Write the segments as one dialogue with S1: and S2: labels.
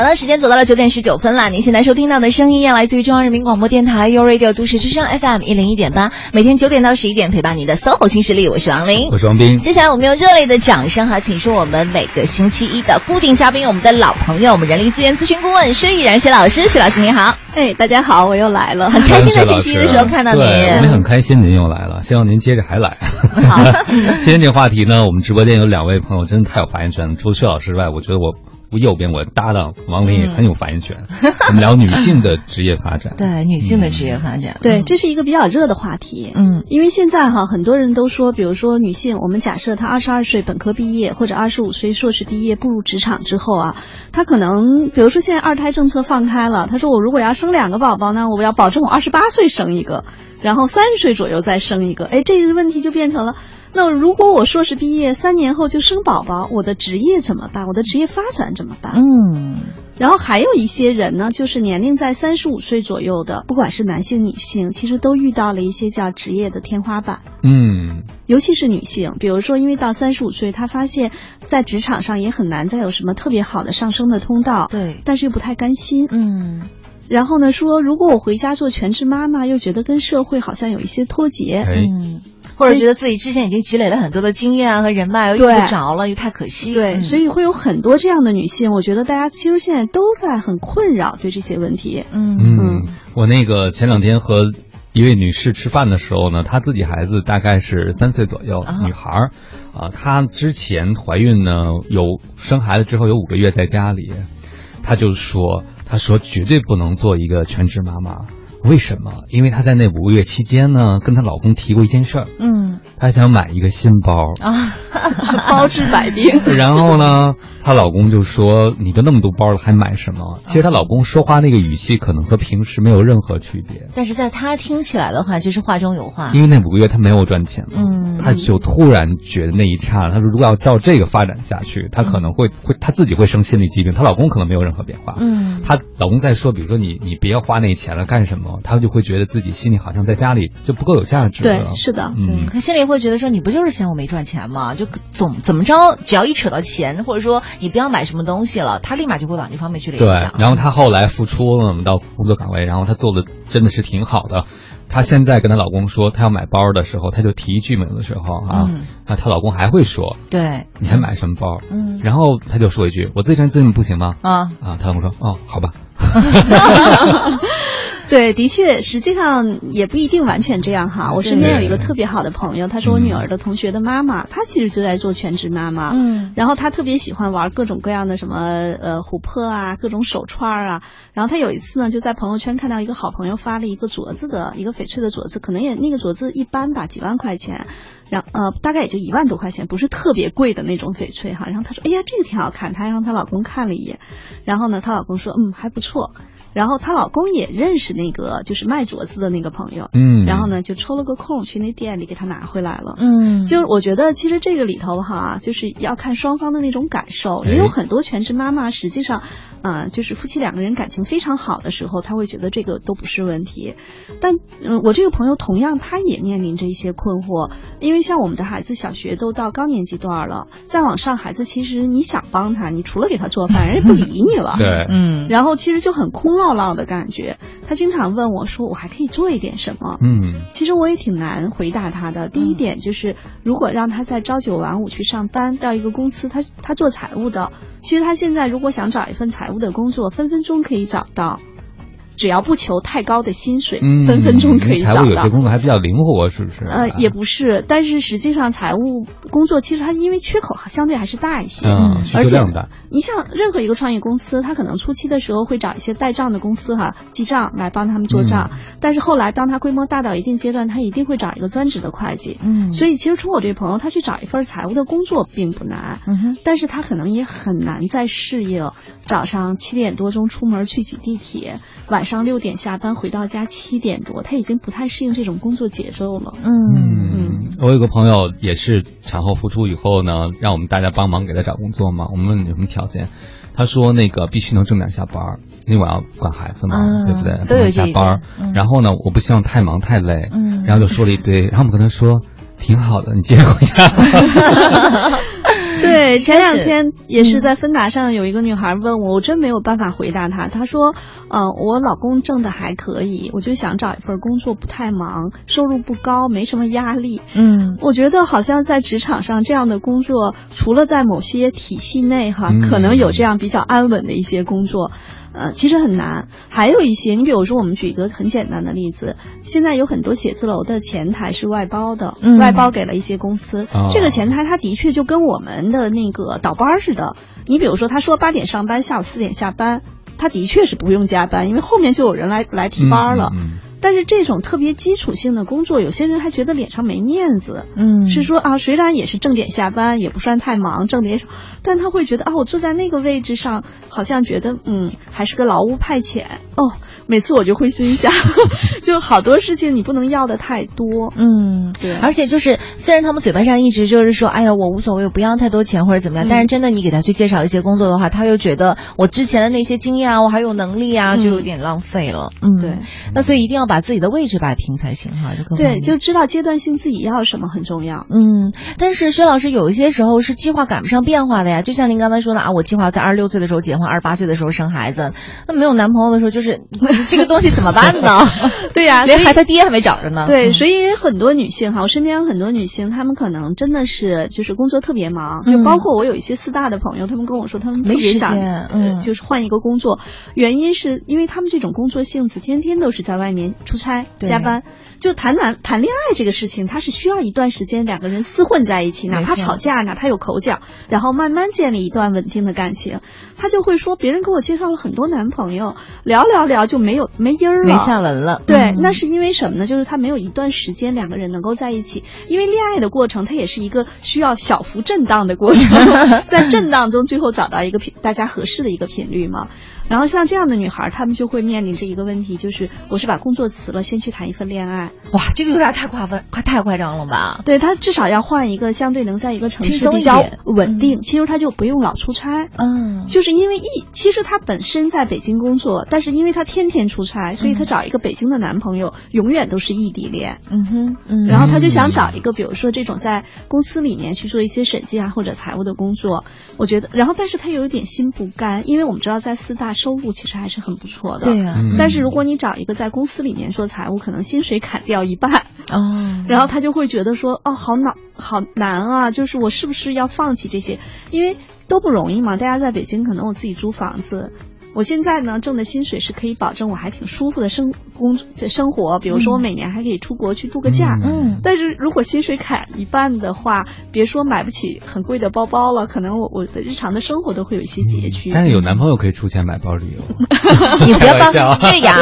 S1: 好了，时间走到了九点十九分了。您现在收听到的声音来自于中央人民广播电台 u Radio 都市之声 FM 一零一点八，每天九点到十一点陪伴你的 SOHO 新势力，我是王琳，
S2: 我是王斌。
S1: 接下来我们用热烈的掌声哈，请出我们每个星期一的固定嘉宾，我们的老朋友，我们人力资源咨询顾问施毅然薛老师，薛老师您好。
S3: 哎，大家好，我又来了，
S1: 很开心的星期一的时候看到您，
S2: 我们很开心您又来了，希望您接着还来。
S1: 好，
S2: 今天这个话题呢，我们直播间有两位朋友真的太有发言权了，除了薛老师之外，我觉得我。我右边我搭档王琳也很有发言权。我们聊女性的职业发展，
S1: 对女性的职业发展，
S3: 对，这是一个比较热的话题。
S1: 嗯，
S3: 因为现在哈，很多人都说，比如说女性，我们假设她二十二岁本科毕业，或者二十五岁硕士毕业步入职场之后啊，她可能，比如说现在二胎政策放开了，她说我如果要生两个宝宝呢，我要保证我二十八岁生一个，然后三十岁左右再生一个。哎，这个问题就变成了。那如果我硕士毕业三年后就生宝宝，我的职业怎么办？我的职业发展怎么办？
S1: 嗯，
S3: 然后还有一些人呢，就是年龄在三十五岁左右的，不管是男性女性，其实都遇到了一些叫职业的天花板。
S2: 嗯，
S3: 尤其是女性，比如说因为到三十五岁，她发现在职场上也很难再有什么特别好的上升的通道。
S1: 对，
S3: 但是又不太甘心。
S1: 嗯，
S3: 然后呢，说如果我回家做全职妈妈，又觉得跟社会好像有一些脱节。
S1: 嗯。或者觉得自己之前已经积累了很多的经验啊和人脉，又用不着了，又太可惜。
S3: 对，所以会有很多这样的女性。我觉得大家其实现在都在很困扰对这些问题。
S1: 嗯
S2: 嗯，我那个前两天和一位女士吃饭的时候呢，她自己孩子大概是三岁左右，女孩儿啊，她之前怀孕呢，有生孩子之后有五个月在家里，她就说，她说绝对不能做一个全职妈妈。为什么？因为她在那五个月期间呢，跟她老公提过一件事儿。
S1: 嗯，
S2: 她想买一个新包
S1: 啊，
S3: 包治百病。
S2: 然后呢，她老公就说：“你都那么多包了，还买什么？”其实她老公说话那个语气可能和平时没有任何区别。
S1: 但是在她听起来的话，就是话中有话。
S2: 因为那五个月她没有赚钱嘛，
S1: 嗯，
S2: 她就突然觉得那一刹那，她说：“如果要照这个发展下去，她可能会会她自己会生心理疾病。”她老公可能没有任何变化。
S1: 嗯，
S2: 她老公在说：“比如说你你别花那钱了，干什么？”她就会觉得自己心里好像在家里就不够有价值。
S3: 对，是的，
S2: 嗯，
S1: 他心里会觉得说你不就是嫌我没赚钱吗？就总怎么着，只要一扯到钱，或者说你不要买什么东西了，他立马就会往这方面去联想。
S2: 对，然后他后来复出了到工作岗位，然后他做的真的是挺好的。她现在跟她老公说，她要买包的时候，她就提一句有的时候啊，那她老公还会说，
S1: 对，
S2: 你还买什么包？
S1: 嗯，
S2: 然后她就说一句，我自己穿自己不行吗？
S1: 啊
S2: 啊，她老公说，哦，好吧。
S3: 对，的确，实际上也不一定完全这样哈。我身边有一个特别好的朋友，她是我女儿的同学的妈妈，她其实就在做全职妈妈。
S1: 嗯，
S3: 然后她特别喜欢玩各种各样的什么呃琥珀啊，各种手串啊。然后她有一次呢，就在朋友圈看到一个好朋友发了一个镯子的一个翡翠的镯子，可能也那个镯子一般吧，几万块钱，然呃大概也就一万多块钱，不是特别贵的那种翡翠哈。然后她说，哎呀，这个挺好看，她让她老公看了一眼，然后呢，她老公说，嗯，还不错。然后她老公也认识那个就是卖镯子的那个朋友，
S2: 嗯，
S3: 然后呢就抽了个空去那店里给她拿回来了，
S1: 嗯，
S3: 就是我觉得其实这个里头哈，就是要看双方的那种感受，也有很多全职妈妈实际上，啊，就是夫妻两个人感情非常好的时候，他会觉得这个都不是问题，但嗯，我这个朋友同样他也面临着一些困惑，因为像我们的孩子小学都到高年级段了，再往上孩子其实你想帮他，你除了给他做饭，人家不理你了，
S2: 对，
S1: 嗯，
S3: 然后其实就很空。落落的感觉，他经常问我说：“我还可以做一点什么？”
S2: 嗯，
S3: 其实我也挺难回答他的。第一点就是，如果让他在朝九晚五去上班，到一个公司，他他做财务的，其实他现在如果想找一份财务的工作，分分钟可以找到。只要不求太高的薪水，分分钟可以找到。
S2: 有些工作还比较灵活，是不是？
S3: 呃，也不是，但是实际上财务工作其实它因为缺口相对还是大一些，
S2: 嗯，
S3: 而且。你像任何一个创业公司，它可能初期的时候会找一些代账的公司哈，记账来帮他们做账，但是后来当他规模大到一定阶段，他一定会找一个专职的会计。
S1: 嗯，
S3: 所以其实从我这朋友，他去找一份财务的工作并不难，
S1: 嗯哼，
S3: 但是他可能也很难再适应早上七点多钟出门去挤地铁，晚上六点下班。回到家七点多，他已经不太适应这种工作节奏了。
S1: 嗯
S2: 嗯，我有个朋友也是产后复出以后呢，让我们大家帮忙给他找工作嘛。我们问有什么条件，他说那个必须能正点下班，因为我要管孩子嘛，对不对？
S1: 都有
S2: 下班。然后呢，我不希望太忙太累。然后就说了一堆，然后我们跟他说挺好的，你接着回家。
S3: 对，前两天也是在芬达上有一个女孩问我，我真没有办法回答她。她说：“嗯，我老公挣的还可以，我就想找一份工作不太忙，收入不高，没什么压力。”
S1: 嗯，
S3: 我觉得好像在职场上这样的工作，除了在某些体系内哈，可能有这样比较安稳的一些工作。呃，其实很难。还有一些，你比如说，我们举一个很简单的例子，现在有很多写字楼的前台是外包的，外包给了一些公司。这个前台他的确就跟我们的那个倒班似的。你比如说，他说八点上班，下午四点下班，他的确是不用加班，因为后面就有人来来替班了。但是这种特别基础性的工作，有些人还觉得脸上没面子。
S1: 嗯，
S3: 是说啊，虽然也是正点下班，也不算太忙，挣的也少，但他会觉得啊，我坐在那个位置上，好像觉得嗯，还是个劳务派遣哦。每次我就会心想，就好多事情你不能要的太多。
S1: 嗯，
S3: 对。
S1: 而且就是虽然他们嘴巴上一直就是说，哎呀，我无所谓，我不要太多钱或者怎么样，但是真的你给他去介绍一些工作的话，他又觉得我之前的那些经验啊，我还有能力啊，就有点浪费了。嗯，
S3: 对。
S1: 那所以一定要把自己的位置摆平才行哈，就更
S3: 对，就知道阶段性自己要什么很重要。
S1: 嗯，但是薛老师有一些时候是计划赶不上变化的呀，就像您刚才说的啊，我计划在二十六岁的时候结婚，二十八岁的时候生孩子，那没有男朋友的时候就是。这个东西怎么办呢？
S3: 对呀，
S1: 连孩子爹还没找着呢。
S3: 对，所以很多女性哈，我身边有很多女性，她们可能真的是就是工作特别忙，就包括我有一些四大的朋友，他们跟我说，他们特别想，嗯，就是换一个工作，原因是因为他们这种工作性质，天天都是在外面出差加班。就谈谈谈恋爱这个事情，它是需要一段时间两个人厮混在一起，哪怕吵架，哪怕有口角，然后慢慢建立一段稳定的感情。他就会说，别人给我介绍了很多男朋友，聊聊聊就没有没音儿了，
S1: 没下文了。
S3: 对，那是因为什么呢？就是他没有一段时间两个人能够在一起，因为恋爱的过程它也是一个需要小幅震荡的过程，在震荡中最后找到一个频大家合适的一个频率嘛。然后像这样的女孩，她们就会面临着一个问题，就是我是把工作辞了，先去谈一份恋爱。
S1: 哇，这个有点太夸分，快太夸张了吧？
S3: 对她至少要换一个相对能在一个城市比较稳定，其实她就不用老出差。
S1: 嗯，
S3: 就是因为一，其实她本身在北京工作，但是因为她天天出差，所以她找一个北京的男朋友，永远都是异地恋。
S1: 嗯哼，嗯。
S3: 然后她就想找一个，比如说这种在公司里面去做一些审计啊或者财务的工作。我觉得，然后但是她有一点心不甘，因为我们知道在四大。收入其实还是很不错的，
S1: 对呀。
S3: 但是如果你找一个在公司里面做财务，可能薪水砍掉一半
S1: 哦，
S3: 然后他就会觉得说，哦，好难，好难啊！就是我是不是要放弃这些？因为都不容易嘛。大家在北京可能我自己租房子。我现在呢挣的薪水是可以保证我还挺舒服的生工生活，比如说我每年还可以出国去度个假。
S1: 嗯，
S3: 但是如果薪水砍一半的话，别说买不起很贵的包包了，可能我我的日常的生活都会有一些拮据。
S2: 但是有男朋友可以出钱买包旅游，
S1: 你不要当月牙。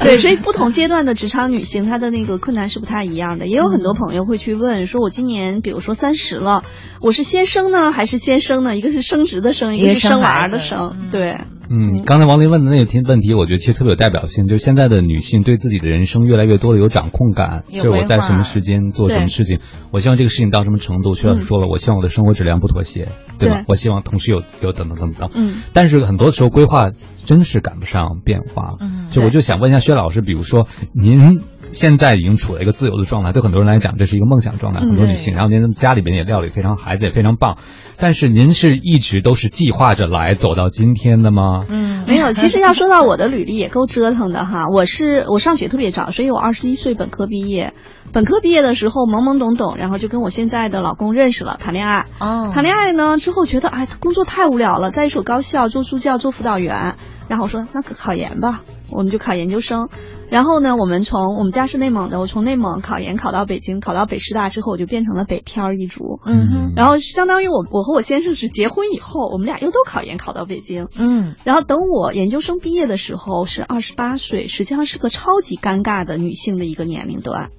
S3: 对，所以不同阶段的职场女性，她的那个困难是不太一样的。也有很多朋友会去问，说我今年比如说三十了，我是先生呢还是先生呢？一个是升职的生，一个是生娃的生。对，
S2: 嗯，刚才王林问的那个题问题，我觉得其实特别有代表性。就是现在的女性对自己的人生越来越多的有掌控感，就是我在什么时间做什么事情，我希望这个事情到什么程度。薛老师说了，我希望我的生活质量不妥协，对吧？我希望同时有有等等等等。
S3: 嗯，
S2: 但是很多时候规划真是赶不上变化。
S1: 嗯，
S2: 就我就想问一下薛老师，比如说您现在已经处在一个自由的状态，对很多人来讲这是一个梦想状态，很多女性，然后您家里边也料理非常，孩子也非常棒。但是您是一直都是计划着来走到今天的吗？
S3: 嗯，没有。其实要说到我的履历也够折腾的哈。我是我上学特别早，所以我二十一岁本科毕业。本科毕业的时候懵懵懂懂，然后就跟我现在的老公认识了，谈恋爱。
S1: 哦。
S3: 谈恋爱呢之后觉得哎工作太无聊了，在一所高校做助教做辅导员。然后我说那考研吧，我们就考研究生。然后呢，我们从我们家是内蒙的，我从内蒙考研考到北京，考到北师大之后，我就变成了北漂一族。
S1: 嗯哼。
S3: 然后相当于我我和我先生是结婚以后，我们俩又都考研考到北京。
S1: 嗯。
S3: 然后等我研究生毕业的时候是二十八岁，实际上是个超级尴尬的女性的一个年龄段，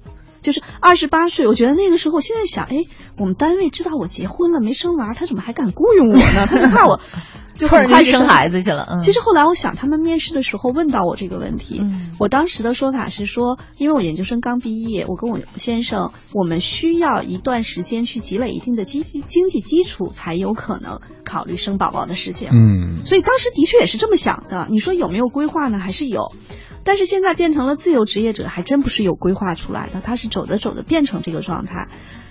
S3: 就是二十八岁。我觉得那个时候，现在想，哎，我们单位知道我结婚了没生娃，他怎么还敢雇佣我呢？他就怕我。就很快
S1: 生孩子去了。
S3: 其实后来我想，他们面试的时候问到我这个问题，
S1: 嗯，
S3: 我当时的说法是说，因为我研究生刚毕业，我跟我先生，我们需要一段时间去积累一定的经济经济基础，才有可能考虑生宝宝的事情。
S2: 嗯，
S3: 所以当时的确也是这么想的。你说有没有规划呢？还是有，但是现在变成了自由职业者，还真不是有规划出来的，他是走着走着变成这个状态。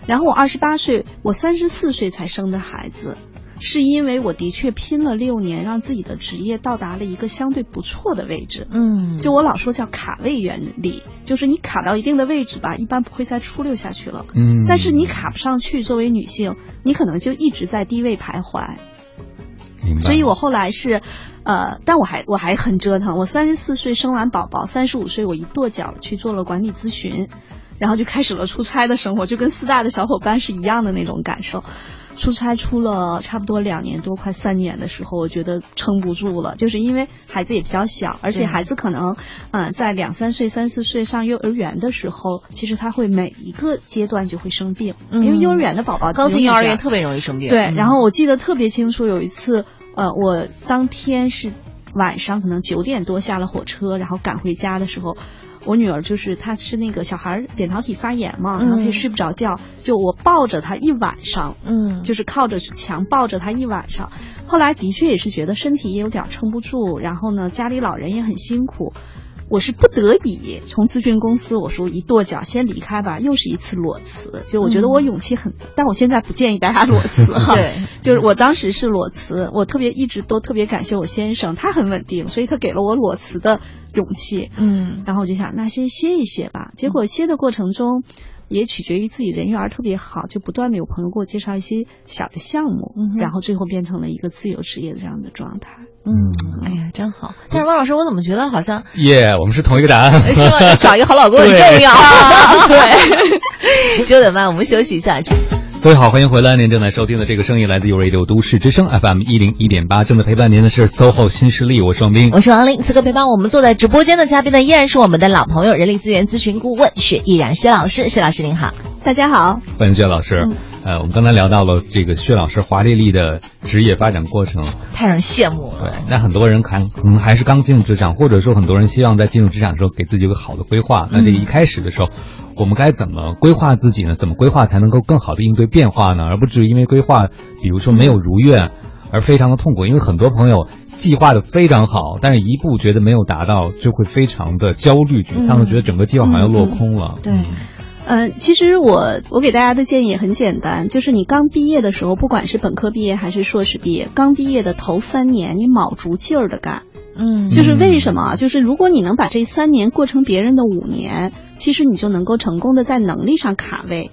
S3: 然后我二十八岁，我三十四岁才生的孩子。是因为我的确拼了六年，让自己的职业到达了一个相对不错的位置。
S1: 嗯，
S3: 就我老说叫卡位原理，就是你卡到一定的位置吧，一般不会再出溜下去了。
S2: 嗯，
S3: 但是你卡不上去，作为女性，你可能就一直在低位徘徊。所以我后来是，呃，但我还我还很折腾。我三十四岁生完宝宝，三十五岁我一跺脚去做了管理咨询，然后就开始了出差的生活，就跟四大的小伙伴是一样的那种感受。出差出了差不多两年多，快三年的时候，我觉得撑不住了，就是因为孩子也比较小，而且孩子可能，嗯，在两三岁、三四岁上幼儿园的时候，其实他会每一个阶段就会生病，因为幼儿园的宝宝
S1: 刚进幼儿园特别容易生病。
S3: 对，然后我记得特别清楚，有一次，呃，我当天是晚上可能九点多下了火车，然后赶回家的时候。我女儿就是她是那个小孩扁桃体发炎嘛，然后她也睡不着觉，就我抱着她一晚上，
S1: 嗯，
S3: 就是靠着墙抱着她一晚上。后来的确也是觉得身体也有点撑不住，然后呢家里老人也很辛苦。我是不得已从咨询公司，我说一跺脚先离开吧，又是一次裸辞。就我觉得我勇气很，但我现在不建议大家裸辞哈。
S1: 对，
S3: 就是我当时是裸辞，我特别一直都特别感谢我先生，他很稳定，所以他给了我裸辞的勇气。
S1: 嗯，
S3: 然后我就想，那先歇一歇吧。结果歇的过程中。也取决于自己人缘特别好，就不断的有朋友给我介绍一些小的项目，然后最后变成了一个自由职业的这样的状态。
S1: 嗯，哎呀，真好。但是汪老师，我怎么觉得好像
S2: 耶，我们是同一个答案，
S1: 是吗？找一个好老公很重要。
S3: 对，
S1: 九点半我们休息一下。
S2: 各位好，欢迎回来！您正在收听的这个声音来自 u Radio 都市之声 FM 一零一点八，正在陪伴您的是 SOHO 新势力，我是王斌，
S1: 我是王林。此刻陪伴我们坐在直播间的嘉宾呢，依然是我们的老朋友，人力资源咨询顾问薛毅然薛老师。薛老师您好，
S3: 大家好，
S2: 欢迎薛老师。呃，我们刚才聊到了这个薛老师华丽丽的职业发展过程，
S1: 太让人羡慕
S2: 了。对，那很多人看可能还是刚进入职场，或者说很多人希望在进入职场的时候给自己有个好的规划。那这个一开始的时候。我们该怎么规划自己呢？怎么规划才能够更好的应对变化呢？而不至于因为规划，比如说没有如愿，而非常的痛苦。因为很多朋友计划的非常好，但是一步觉得没有达到，就会非常的焦虑沮丧，觉得整个计划好像落空了。
S1: 对，
S3: 嗯，其实我我给大家的建议也很简单，就是你刚毕业的时候，不管是本科毕业还是硕士毕业，刚毕业的头三年，你卯足劲儿的干。
S1: 嗯，
S3: 就是为什么？就是如果你能把这三年过成别人的五年，其实你就能够成功的在能力上卡位。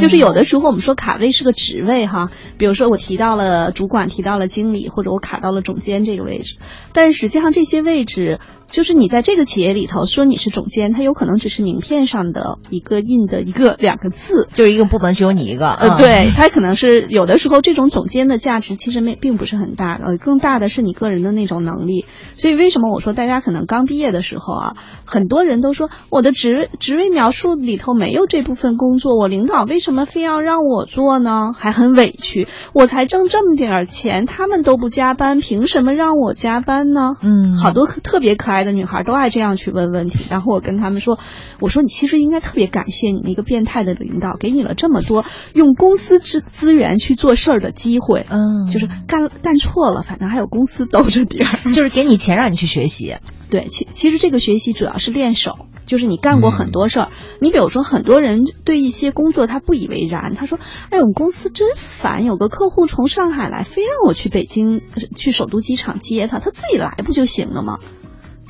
S3: 就是有的时候我们说卡位是个职位哈，比如说我提到了主管，提到了经理，或者我卡到了总监这个位置，但实际上这些位置。就是你在这个企业里头说你是总监，他有可能只是名片上的一个印的一个两个字，
S1: 就是一个部门只有你一个。
S3: 呃，对他可能是有的时候这种总监的价值其实没并不是很大的，更大的是你个人的那种能力。所以为什么我说大家可能刚毕业的时候啊，很多人都说我的职职位描述里头没有这部分工作，我领导为什么非要让我做呢？还很委屈，我才挣这么点钱，他们都不加班，凭什么让我加班呢？
S1: 嗯，
S3: 好多特别可爱。的女孩都爱这样去问问题，然后我跟他们说：“我说你其实应该特别感谢你那个变态的领导，给你了这么多用公司资资源去做事儿的机会。
S1: 嗯，
S3: 就是干干错了，反正还有公司兜着底儿，
S1: 就是给你钱让你去学习。
S3: 对，其其实这个学习主要是练手，就是你干过很多事儿。你比如说，很多人对一些工作他不以为然，他说：‘哎，我们公司真烦，有个客户从上海来，非让我去北京去首都机场接他，他自己来不就行了吗？’”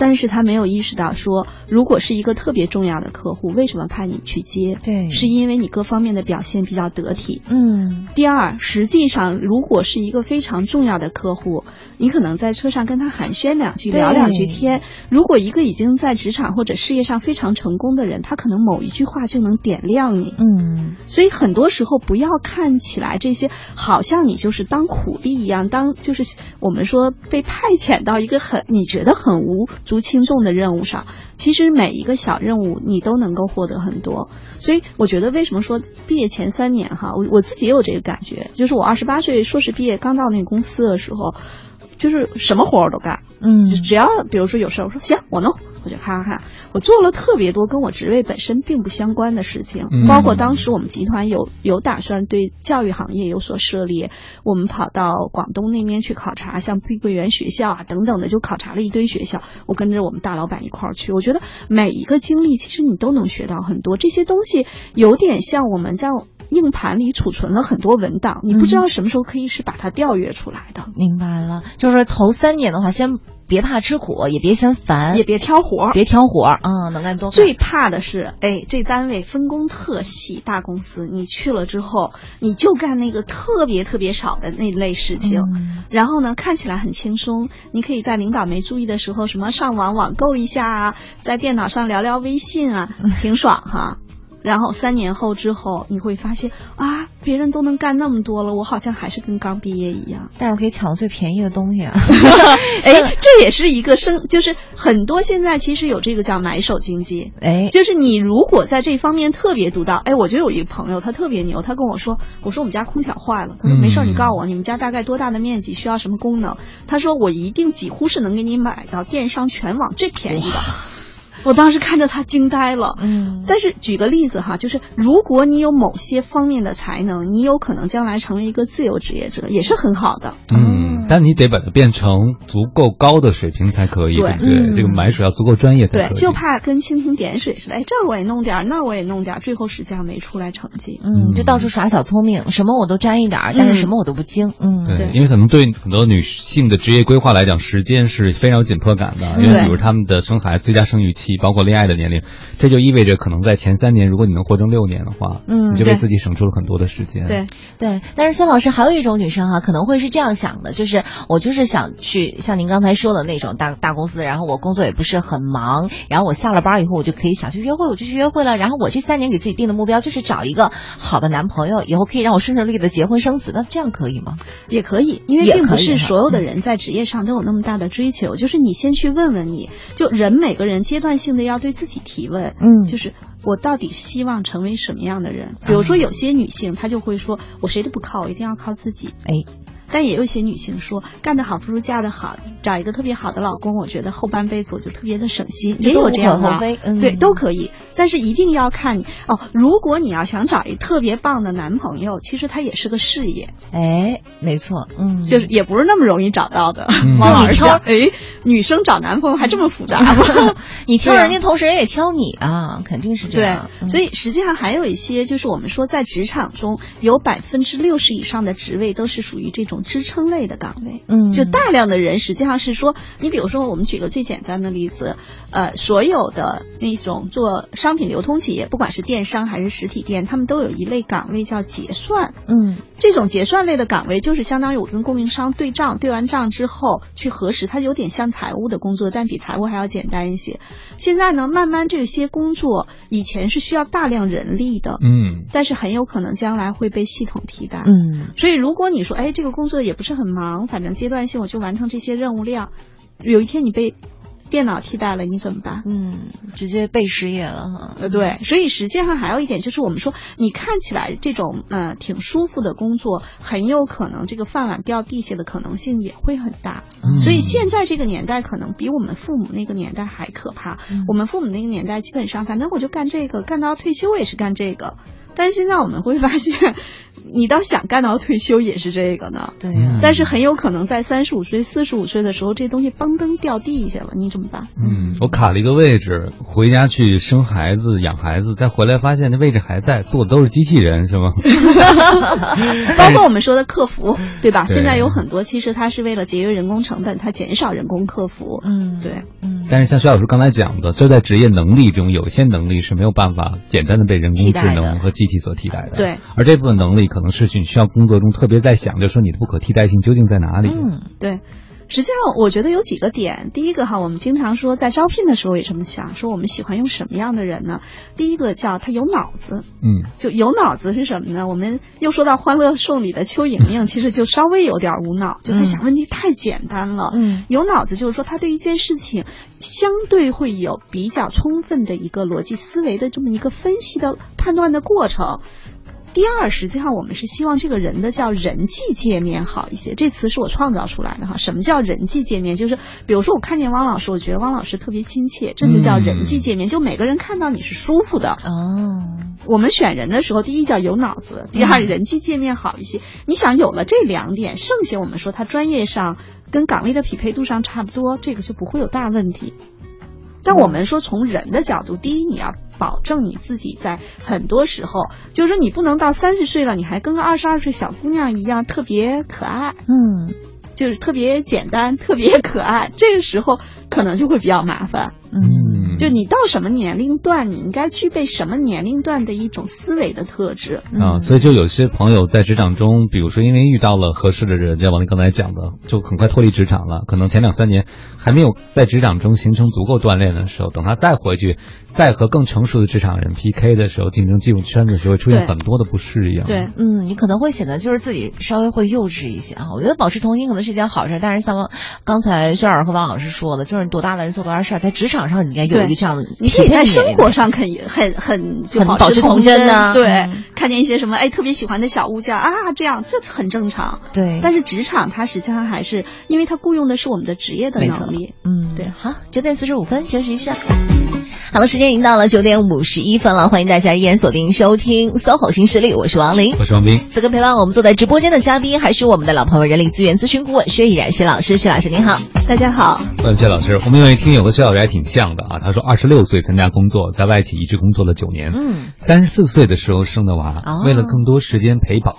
S3: 但是他没有意识到，说如果是一个特别重要的客户，为什么派你去接？
S1: 对，
S3: 是因为你各方面的表现比较得体。
S1: 嗯。
S3: 第二，实际上如果是一个非常重要的客户，你可能在车上跟他寒暄两句，聊两句天。如果一个已经在职场或者事业上非常成功的人，他可能某一句话就能点亮你。
S1: 嗯。
S3: 所以很多时候不要看起来这些好像你就是当苦力一样，当就是我们说被派遣到一个很你觉得很无。足轻重的任务上，其实每一个小任务你都能够获得很多。所以我觉得，为什么说毕业前三年哈，我我自己也有这个感觉，就是我二十八岁硕士毕业刚到那个公司的时候，就是什么活我都干，
S1: 嗯，
S3: 只要比如说有事儿，我说行，我弄，我就看看。我做了特别多跟我职位本身并不相关的事情，包括当时我们集团有有打算对教育行业有所涉猎，我们跑到广东那边去考察，像碧桂园学校啊等等的，就考察了一堆学校。我跟着我们大老板一块儿去，我觉得每一个经历其实你都能学到很多，这些东西有点像我们在硬盘里储存了很多文档，你不知道什么时候可以是把它调阅出来的。
S1: 明白了，就是说头三年的话，先别怕吃苦，也别嫌烦，
S3: 也别挑活。儿，
S1: 别挑活。儿嗯，能干多干。
S3: 最怕的是，哎，这单位分工特细，大公司，你去了之后，你就干那个特别特别少的那类事情，
S1: 嗯。
S3: 然后呢，看起来很轻松，你可以在领导没注意的时候，什么上网网购一下啊，在电脑上聊聊微信啊，挺爽哈。然后三年后之后，你会发现啊，别人都能干那么多了，我好像还是跟刚毕业一样。
S1: 但是我可以抢最便宜的东西啊！
S3: 哎，这也是一个生，就是很多现在其实有这个叫买手经济。
S1: 哎，
S3: 就是你如果在这方面特别独到，哎，我就有一个朋友，他特别牛，他跟我说，我说我们家空调坏了，他说
S2: 嗯
S3: 没事儿，你告诉我你们家大概多大的面积，需要什么功能，他说我一定几乎是能给你买到电商全网最便宜的。我当时看着他惊呆了，
S1: 嗯，
S3: 但是举个例子哈，就是如果你有某些方面的才能，你有可能将来成为一个自由职业者，也是很好的。
S2: 嗯，但你得把它变成足够高的水平才可以，
S3: 对
S2: 对不对？
S1: 嗯
S2: 这个买水要足够专业才可，以。
S3: 对就怕跟蜻蜓点水似的，哎，这儿我也弄点儿，那儿我也弄点儿，最后实际上没出来成绩。
S1: 嗯，就到处耍小聪明，什么我都沾一点儿，但是什么我都不精。嗯，
S2: 对，
S3: 对
S2: 因为可能对很多女性的职业规划来讲，时间是非常有紧迫感的。因为比如她们的生孩子、最佳生育期，包括恋爱的年龄，这就意味着可能在前三年，如果你能活成六年的话，
S1: 嗯
S2: 你就为自己省出了很多的时间。
S3: 对，
S1: 对，但是孙老师还有一种女生哈、可能会是这样想的，就是我就是想去像您刚才说的那种大大公司，然后我工作也不是很忙，然后我下了班以后我就可以想去约会，我就去约会了。然后我这三年给自己定的目标就是找一个好的男朋友，以后可以让我顺顺利利的结婚生子，那这样可以吗？
S3: 也可以，因为并不是所有的人在职业上都有那么大的追求。就是你先去问问你，就人每个人阶段性的要对自己提问，
S1: 嗯
S3: 就是我到底希望成为什么样的人？比如说有些女性她就会说，我谁都不靠，我一定要靠自己。
S1: 哎，
S3: 但也有一些女性说，干得好不如嫁得好，找一个特别好的老公，我觉得后半辈子我就特别的省心，也有这样的
S1: 嗯
S3: 对，都可以。但是一定要看你哦，如果你要想找一特别棒的男朋友，其实他也是个事业，
S1: 哎，没错，嗯，
S3: 就是也不是那么容易找到的。
S2: 嗯
S3: 王老师
S1: 你挑，
S3: 哎，女生找男朋友还这么复杂吗？
S1: 你挑人家，同时人也挑你啊，肯定是这
S3: 对
S1: 样。，嗯
S3: 所以实际上还有一些，就是我们说在职场中有百分之六十以上的职位都是属于这种支撑类的岗位。
S1: 嗯，
S3: 就大量的人实际上是说，你比如说，我们举个最简单的例子，呃，所有的那种做商品流通企业，不管是电商还是实体店，他们都有一类岗位叫结算。
S1: 嗯
S3: 这种结算类的岗位，就是相当于我跟供应商对账，对完账之后去核实，它有点像财务的工作，但比财务还要简单一些。现在呢，慢慢这些工作以前是需要大量人力的，
S2: 嗯，
S3: 但是很有可能将来会被系统替代。
S1: 嗯
S3: 所以如果你说，哎，这个工作也不是很忙，反正阶段性我就完成这些任务量，有一天你被电脑替代了，你怎么办？
S1: 嗯，直接被失业了哈。
S3: 呃，对，所以实际上还有一点就是，我们说你看起来这种呃挺舒服的工作，很有可能这个饭碗掉地下的可能性也会很大。
S2: 嗯
S3: 所以现在这个年代可能比我们父母那个年代还可怕。
S1: 嗯
S3: 我们父母那个年代基本上，反正我就干这个，干到退休也是干这个。但是现在我们会发现，你倒想干到退休也是这个呢。
S1: 对呀、
S2: 嗯
S3: 但是很有可能在三十五岁、四十五岁的时候，这东西邦登掉地下了，你怎么办？
S2: 嗯，我卡了一个位置，回家去生孩子、养孩子，再回来发现那位置还在，坐的都是机器人，是吗？
S3: 包括我们说的客服，对吧？
S2: 对
S3: 现在有很多其实它是为了节约人工成本，它减少人工客服。
S1: 嗯，
S3: 对，
S1: 嗯，
S2: 但是像徐老师刚才讲的，就在职业能力中，有些能力是没有办法简单的被人工智能和机器所替代的。
S3: 对，
S2: 而这部分能力可能是你需要工作中特别在想，就是说你的不可替代性究竟在哪里？
S1: 嗯
S3: 对。实际上，我觉得有几个点。第一个哈，我们经常说在招聘的时候也这么想，说我们喜欢用什么样的人呢？第一个叫他有脑子，
S2: 嗯
S3: 就有脑子是什么呢？我们又说到《欢乐颂》里的邱莹莹，其实就稍微有点无脑，就她想问题太简单了。
S1: 嗯
S3: 有脑子就是说他对一件事情相对会有比较充分的一个逻辑思维的这么一个分析的判断的过程。第二，实际上我们是希望这个人的叫人际界面好一些，这词是我创造出来的哈。什么叫人际界面？就是比如说我看见汪老师，我觉得汪老师特别亲切，这就叫人际界面。就每个人看到你是舒服的。
S1: 哦，
S3: 我们选人的时候，第一叫有脑子，第二人际界面好一些。你想有了这两点，剩下我们说他专业上跟岗位的匹配度上差不多，这个就不会有大问题。但我们说从人的角度，第一你要保证你自己在很多时候，就是说你不能到三十岁了，你还跟个二十二岁小姑娘一样特别可爱，
S1: 嗯，
S3: 就是特别简单、特别可爱，这个时候可能就会比较麻烦。
S2: 嗯，
S3: 就你到什么年龄段，你应该具备什么年龄段的一种思维的特质。
S2: 啊，所以就有些朋友在职场中，比如说因为遇到了合适的人，就像王丽刚才讲的，就很快脱离职场了。可能前两三年还没有在职场中形成足够锻炼的时候，等他再回去，再和更成熟的职场人 PK 的时候，竞争进入圈子就会出现很多的不适应。
S3: 对，
S1: 嗯，你可能会显得就是自己稍微会幼稚一些啊。我觉得保持童心可能是一件好事，但是像刚才薛老师和王老师说的，就是你多大的人做多大事儿，在职场上你应该有这样的，
S3: 你可以在生活上可以很很就
S1: 保持
S3: 童
S1: 童真啊
S3: 对，
S1: 嗯
S3: 看见一些什么哎特别喜欢的小物件啊，这样这很正常。
S1: 对，
S3: 但是职场它实际上还是因为它雇佣的是我们的职业的能力。
S1: 嗯，
S3: 对
S1: 好，九点四十五分休息一下。好了，时间已经到了九点五十一分了，欢迎大家依然锁定收听 SOHO 新势力，我是王琳。
S2: 我是王斌。
S1: 此刻陪伴我们坐在直播间的嘉宾还是我们的老朋友人力资源咨询顾问薛逸然薛老师，薛老师您好。
S3: 大家好，
S2: 问薛老师，我们有位听友和薛老师还挺像的啊。他说，二十六岁参加工作，在外企一直工作了九年，
S1: 嗯，
S2: 三十四岁的时候生的娃，
S1: 哦
S2: 为了更多时间陪宝，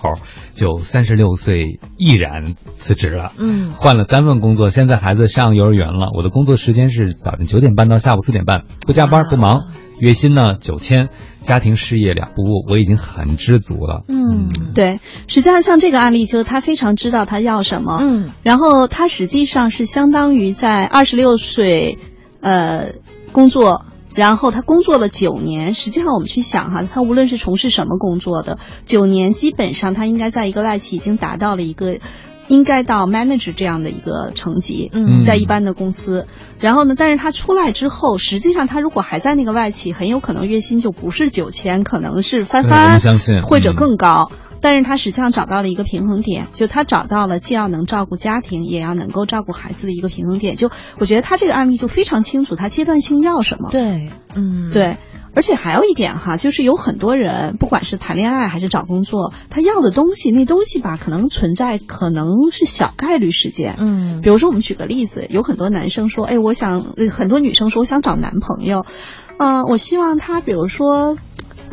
S2: 就三十六岁毅然辞职了。
S1: 嗯
S2: 换了三份工作，现在孩子上幼儿园了。我的工作时间是早晨九点半到下午四点半，不加班
S1: 啊
S2: 不忙，月薪呢九千，家庭事业两不误，我已经很知足了。
S1: 嗯
S3: 对，实际上像这个案例，就是他非常知道他要什么，
S1: 嗯
S3: 然后他实际上是相当于在二十六岁，呃，工作，然后他工作了九年。实际上我们去想哈，他无论是从事什么工作的，九年基本上他应该在一个外企已经达到了一个。应该到 manager 这样的一个层级，
S1: 嗯
S3: 在一般的公司，然后呢，但是他出来之后，实际上他如果还在那个外企，很有可能月薪就不是九千，可能是翻番
S2: 相信，
S3: 或者
S2: 嗯
S3: 更高。但是他实际上找到了一个平衡点，就他找到了既要能照顾家庭，也要能够照顾孩子的一个平衡点。就我觉得他这个案例就非常清楚，他阶段性要什么。
S1: 对，嗯
S3: 对，而且还有一点哈，就是有很多人，不管是谈恋爱还是找工作，他要的东西，那东西吧，可能存在可能是小概率事件。
S1: 嗯
S3: 比如说，我们举个例子，有很多男生说，哎，我想，呃很多女生说，我想找男朋友，嗯、我希望他，比如说。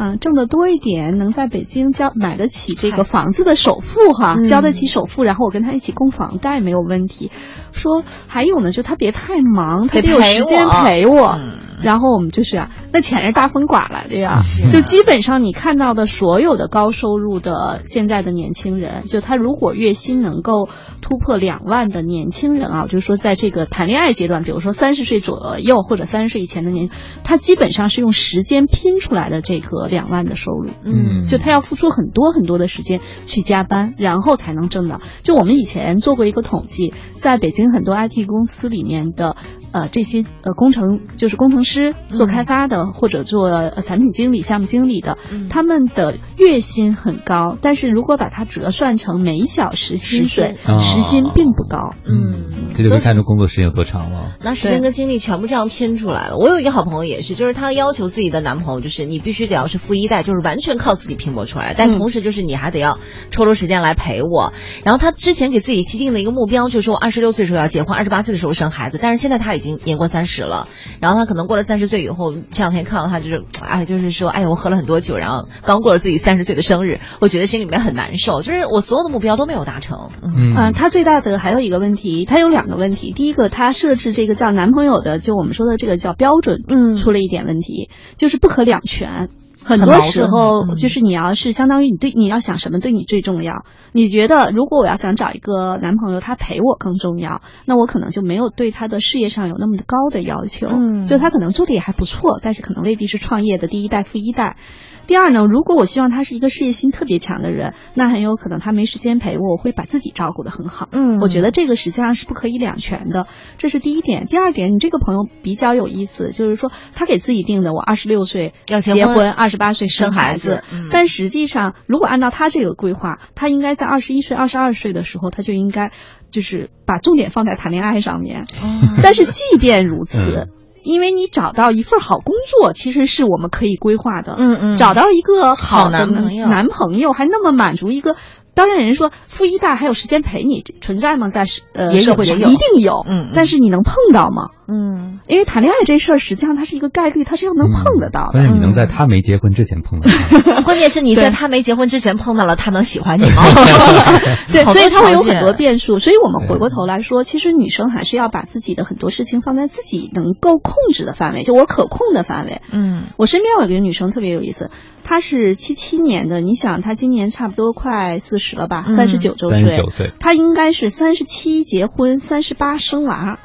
S3: 嗯，挣得多一点，能在北京交买得起这个房子的首付哈，
S1: 嗯
S3: 交得起首付，然后我跟他一起供房贷没有问题。说还有呢，就他别太忙，他
S1: 得
S3: 得有时间
S1: 我
S3: 陪我。
S1: 嗯
S3: 然后我们就是啊，那钱是大风刮来的呀，就基本上你看到的所有的高收入的现在的年轻人，就他如果月薪能够突破两万的年轻人啊，就是说在这个谈恋爱阶段，比如说三十岁左右或者三十岁以前的年，他基本上是用时间拼出来的这个两万的收入。
S1: 嗯
S3: 就他要付出很多很多的时间去加班，然后才能挣到。就我们以前做过一个统计，在北京很多 IT 公司里面的呃这些呃工程就是工程师做开发的、或者做呃产品经理、项目经理的，
S1: 嗯
S3: 他们的月薪很高，但是如果把它折算成每小时薪水，
S2: 时薪
S3: 并不高。
S1: 嗯
S2: 这就可以看出工作时间有多长了。
S1: 那时间跟精力全部这样拼出来了。我有一个好朋友也是，就是她要求自己的男朋友，就是你必须得要是富一代，就是完全靠自己拼搏出来的，但
S3: 嗯
S1: 同时就是你还得要抽出时间来陪我。然后她之前给自己既定的一个目标，就是说二十六岁的时候要结婚，二十八岁的时候生孩子，但是现在她已经年过三十了，然后他可能过了三十岁以后，前两天看到他就是，哎，就是说，哎呀，我喝了很多酒，然后刚过了自己三十岁的生日，我觉得心里面很难受，就是我所有的目标都没有达成。嗯
S2: 嗯
S3: 嗯，他最大的还有一个问题，他有两个问题。第一个，他设置这个叫男朋友的，就我们说的这个叫标准，
S1: 嗯
S3: 出了一点问题，就是不可两全。很多时候
S1: 嗯
S3: 就是你要是相当于你对你要想什么对你最重要，你觉得如果我要想找一个男朋友，他陪我更重要，那我可能就没有对他的事业上有那么高的要求。
S1: 嗯
S3: 就他可能做的也还不错，但是可能未必是创业的第一代、富一代。第二呢，如果我希望他是一个事业心特别强的人，那很有可能他没时间陪我，我会把自己照顾得很好。
S1: 嗯
S3: 我觉得这个实际上是不可以两全的，这是第一点。第二点，你这个朋友比较有意思，就是说他给自己定的，我二十六岁
S1: 要结婚
S3: 二十八岁生
S1: 生孩
S3: 孩
S1: 子嗯
S3: 但实际上，如果按照他这个规划，他应该在二十一岁、二十二岁的时候，他就应该就是把重点放在谈恋爱上面。
S1: 哦
S3: 但是即便如此。
S2: 嗯
S3: 因为你找到一份好工作，其实是我们可以规划的。
S1: 嗯嗯
S3: 找到一个好的
S1: 男朋友
S3: 男朋友还那么满足一个。当然，人说富一代还有时间陪你，这存在吗？在社呃社会上一定有，
S1: 嗯嗯
S3: 但是你能碰到吗？嗯，因为谈恋爱这事儿，实际上它是一个概率，它是要能碰得到的。
S2: 关键你能在他没结婚之前碰到，
S1: 关键是你在他没结婚之前碰到了，他能喜欢你吗？
S3: 对，所以他会有很多变数。所以我们回过头来说，其实女生还是要把自己的很多事情放在自己能够控制的范围，就我可控的范围。
S1: 嗯，
S3: 我身边有一个女生特别有意思，她是七七年的，你想她今年差不多快四十了吧，三十九周岁，
S2: 三十九岁，
S3: 她应该是三十七结婚，三十八生娃。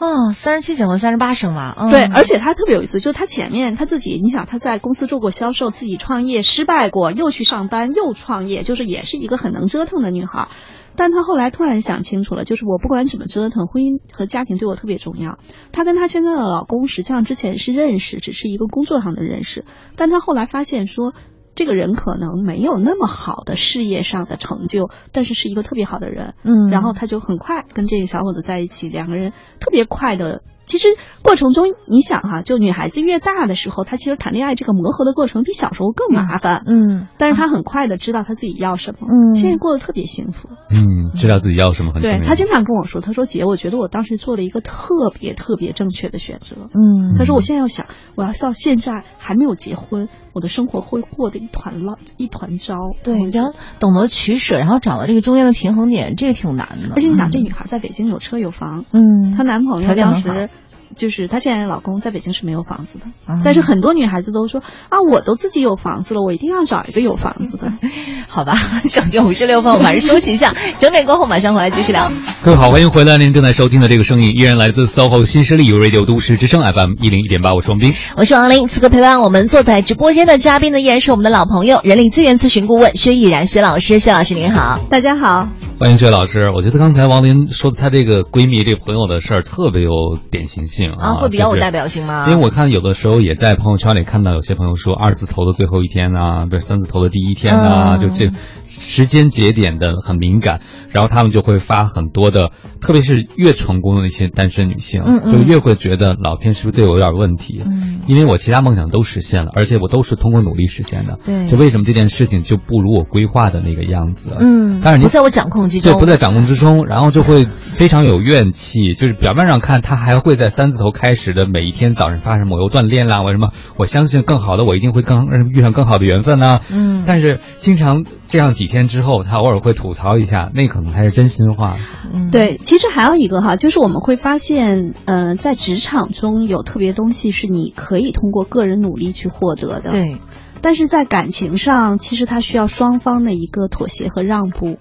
S1: 哦，三十七结婚，三十八生娃，嗯、
S3: 对，而且他特别有意思，就是他前面他自己，你想他在公司做过销售，自己创业失败过，又去上班，又创业，就是也是一个很能折腾的女孩。但她后来突然想清楚了，就是我不管怎么折腾，婚姻和家庭对我特别重要。她跟她现在的老公实际上之前是认识，只是一个工作上的认识，但她后来发现说。这个人可能没有那么好的事业上的成就，但是是一个特别好的人。
S1: 嗯，
S3: 然后他就很快跟这个小伙子在一起，两个人特别快的。其实过程中，你想哈，就女孩子越大的时候，她其实谈恋爱这个磨合的过程比小时候更麻烦。
S1: 嗯，
S3: 但是她很快的知道她自己要什么。
S1: 嗯，
S3: 现在过得特别幸福。
S2: 嗯，知道自己要什么很重要。
S3: 对她经常跟我说，她说姐，我觉得我当时做了一个特别特别正确的选择。
S1: 嗯，
S3: 她说我现在要想，我要到现在还没有结婚，我的生活会过得一团乱一团糟。
S1: 对，你要懂得取舍，然后找到这个中间的平衡点，这个挺难的。
S3: 而且你想，这女孩在北京有车有房，
S1: 嗯，
S3: 她男朋友当时。就是她现在老公在北京是没有房子的，但是很多女孩子都说啊，我都自己有房子了，我一定要找一个有房子的，
S1: 好吧？九点五十六分，我们还是休息一下，整点过后马上回来继续聊。
S2: 各位好，欢迎回来，您正在收听的这个声音依然来自 SOHO 新势力 Radio 都市之声 FM 一零一点八，我是王斌，
S1: 我是王林。此刻陪伴我们坐在直播间的嘉宾呢，依然是我们的老朋友，人力资源咨询顾问薛毅然薛老师，薛老师您好，
S3: 大家好，
S2: 欢迎薛老师。我觉得刚才王林说的她这个闺蜜这个朋友的事儿特别有典型性啊，
S1: 会比较有代表性吗？
S2: 因为我看有的时候也在朋友圈里看到有些朋友说二字头的最后一天啊，不是三字头的第一天啊，就这时间节点的很敏感，然后他们就会发很多的，特别是越成功的那些单身女性，就越会觉得老天是不是对我有点问题？
S1: 嗯，
S2: 因为我其他梦想都实现了，而且我都是通过努力实现的，
S1: 对，
S2: 就为什么这件事情就不如我规划的那个样子？
S1: 嗯，
S2: 但是你
S1: 不在我掌控之中，
S2: 对，不在掌控之中，然后就会非常有怨气，就是表面上看他还会在三字头开始的每一天早上发生我又锻炼啦，我什么我相信更好的我一定会更遇上更好的缘分呢？
S1: 嗯，
S2: 但是经常这样几天之后，他偶尔会吐槽一下，那可能才是真心话。
S1: 嗯，
S3: 对，其实还有一个哈，就是我们会发现，嗯、呃，在职场中有特别东西是你可以通过个人努力去获得的，
S1: 对，
S3: 但是在感情上，其实它需要双方的一个妥协和让步。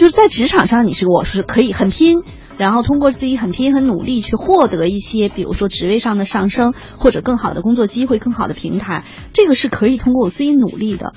S3: 就是在职场上，你是我是可以很拼，然后通过自己很拼很努力去获得一些，比如说职位上的上升，或者更好的工作机会、更好的平台，这个是可以通过我自己努力的。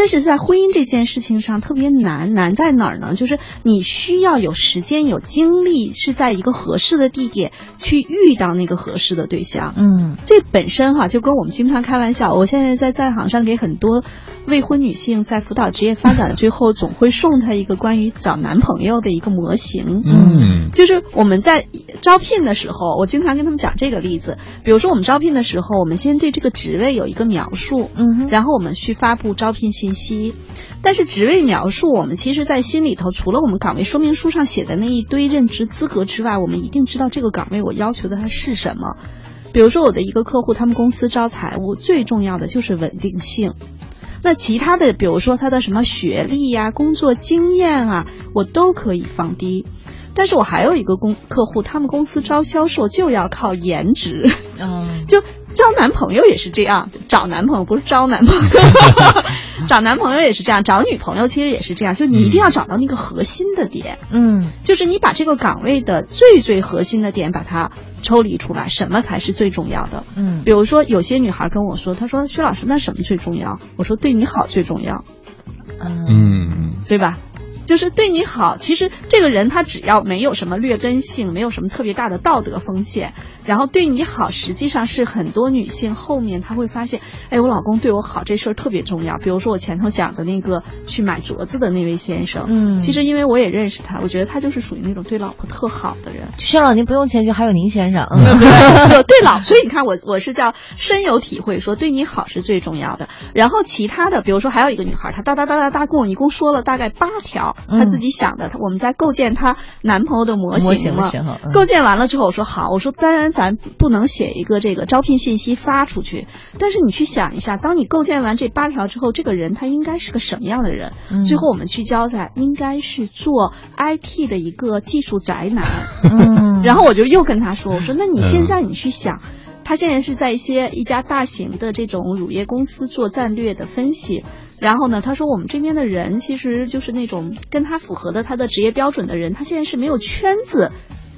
S3: 但是在婚姻这件事情上特别难，难在哪儿呢？就是你需要有时间、有精力，是在一个合适的地点去遇到那个合适的对象。
S1: 嗯，
S3: 这本身哈，就跟我们经常开玩笑。我现在在在行上给很多未婚女性在辅导职业发展，最后总会送她一个关于找男朋友的一个模型。
S2: 嗯，
S3: 就是我们在招聘的时候，我经常跟他们讲这个例子。比如说我们招聘的时候，我们先对这个职位有一个描述，
S1: 嗯哼，
S3: 然后我们去发布招聘信信息。但是职位描述，我们其实在心里头，除了我们岗位说明书上写的那一堆任职资格之外，我们一定知道这个岗位我要求的它是什么。比如说我的一个客户，他们公司招财务，最重要的就是稳定性。那其他的，比如说他的什么学历呀、工作经验啊，我都可以放低。但是我还有一个公客户，他们公司招销售就要靠颜值，
S1: 嗯，
S3: 就招男朋友也是这样，找男朋友不是招男朋友，找男朋友也是这样，找女朋友其实也是这样，就你一定要找到那个核心的点，
S1: 嗯，
S3: 就是你把这个岗位的最最核心的点把它抽离出来，什么才是最重要的？
S1: 嗯，
S3: 比如说有些女孩跟我说，她说薛老师，那什么最重要？我说对你好最重要，
S2: 嗯，
S3: 对吧？就是对你好，其实这个人他只要没有什么劣根性，没有什么特别大的道德风险，然后对你好，实际上是很多女性后面她会发现，哎，我老公对我好这事儿特别重要。比如说我前头讲的那个去买镯子的那位先生，
S1: 嗯，
S3: 其实因为我也认识他，我觉得他就是属于那种对老婆特好的人。
S1: 薛老，您不用谦虚，还有您先生，
S3: 嗯，就对老，所以你看我我是叫深有体会，说对你好是最重要的。然后其他的，比如说还有一个女孩，她哒哒哒哒哒跟我一共说了大概八条，她自己想的，她我们在构建她男朋友的模型
S1: 嘛，
S3: 构建完了之后，我说好，我说当然咱不能写一个这个招聘信息发出去，但是你去想一下，当你构建完这八条之后，这个人他应该是个什么样的人？最后我们聚焦在应该是做 IT 的一个技术宅男。
S1: 嗯，
S3: 然后我就又跟他说，我说那你现在你去想，他现在是在一些一家大型的这种乳业公司做战略的分析。然后呢，他说我们这边的人其实就是那种跟他符合的他的职业标准的人，他现在是没有圈子。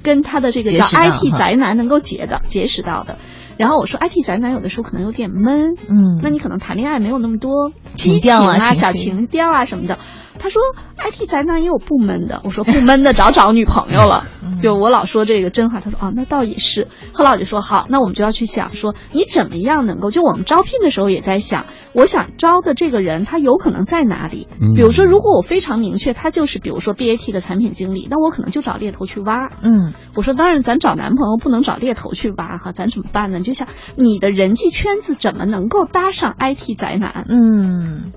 S3: 跟他的这个叫 IT 宅男能够结的结识到的，然后我说 IT 宅男有的时候可能有点闷，
S1: 嗯，
S3: 那你可能谈恋爱没有那么多激情啊、小情调啊什么的。他说 IT 宅男也有不闷的，我说不闷的 找找女朋友了。就我老说这个真话，他说啊，那倒也是。后来我就说好，那我们就要去想说你怎么样能够，就我们招聘的时候也在想，我想招的这个人他有可能在哪里？比如说，如果我非常明确他就是比如说 BAT 的产品经理，那我可能就找猎头去挖。
S1: 嗯，
S3: 我说当然，咱找男朋友不能找猎头去挖哈，咱怎么办呢？就想你的人际圈子怎么能够搭上 IT 宅男？
S1: 嗯。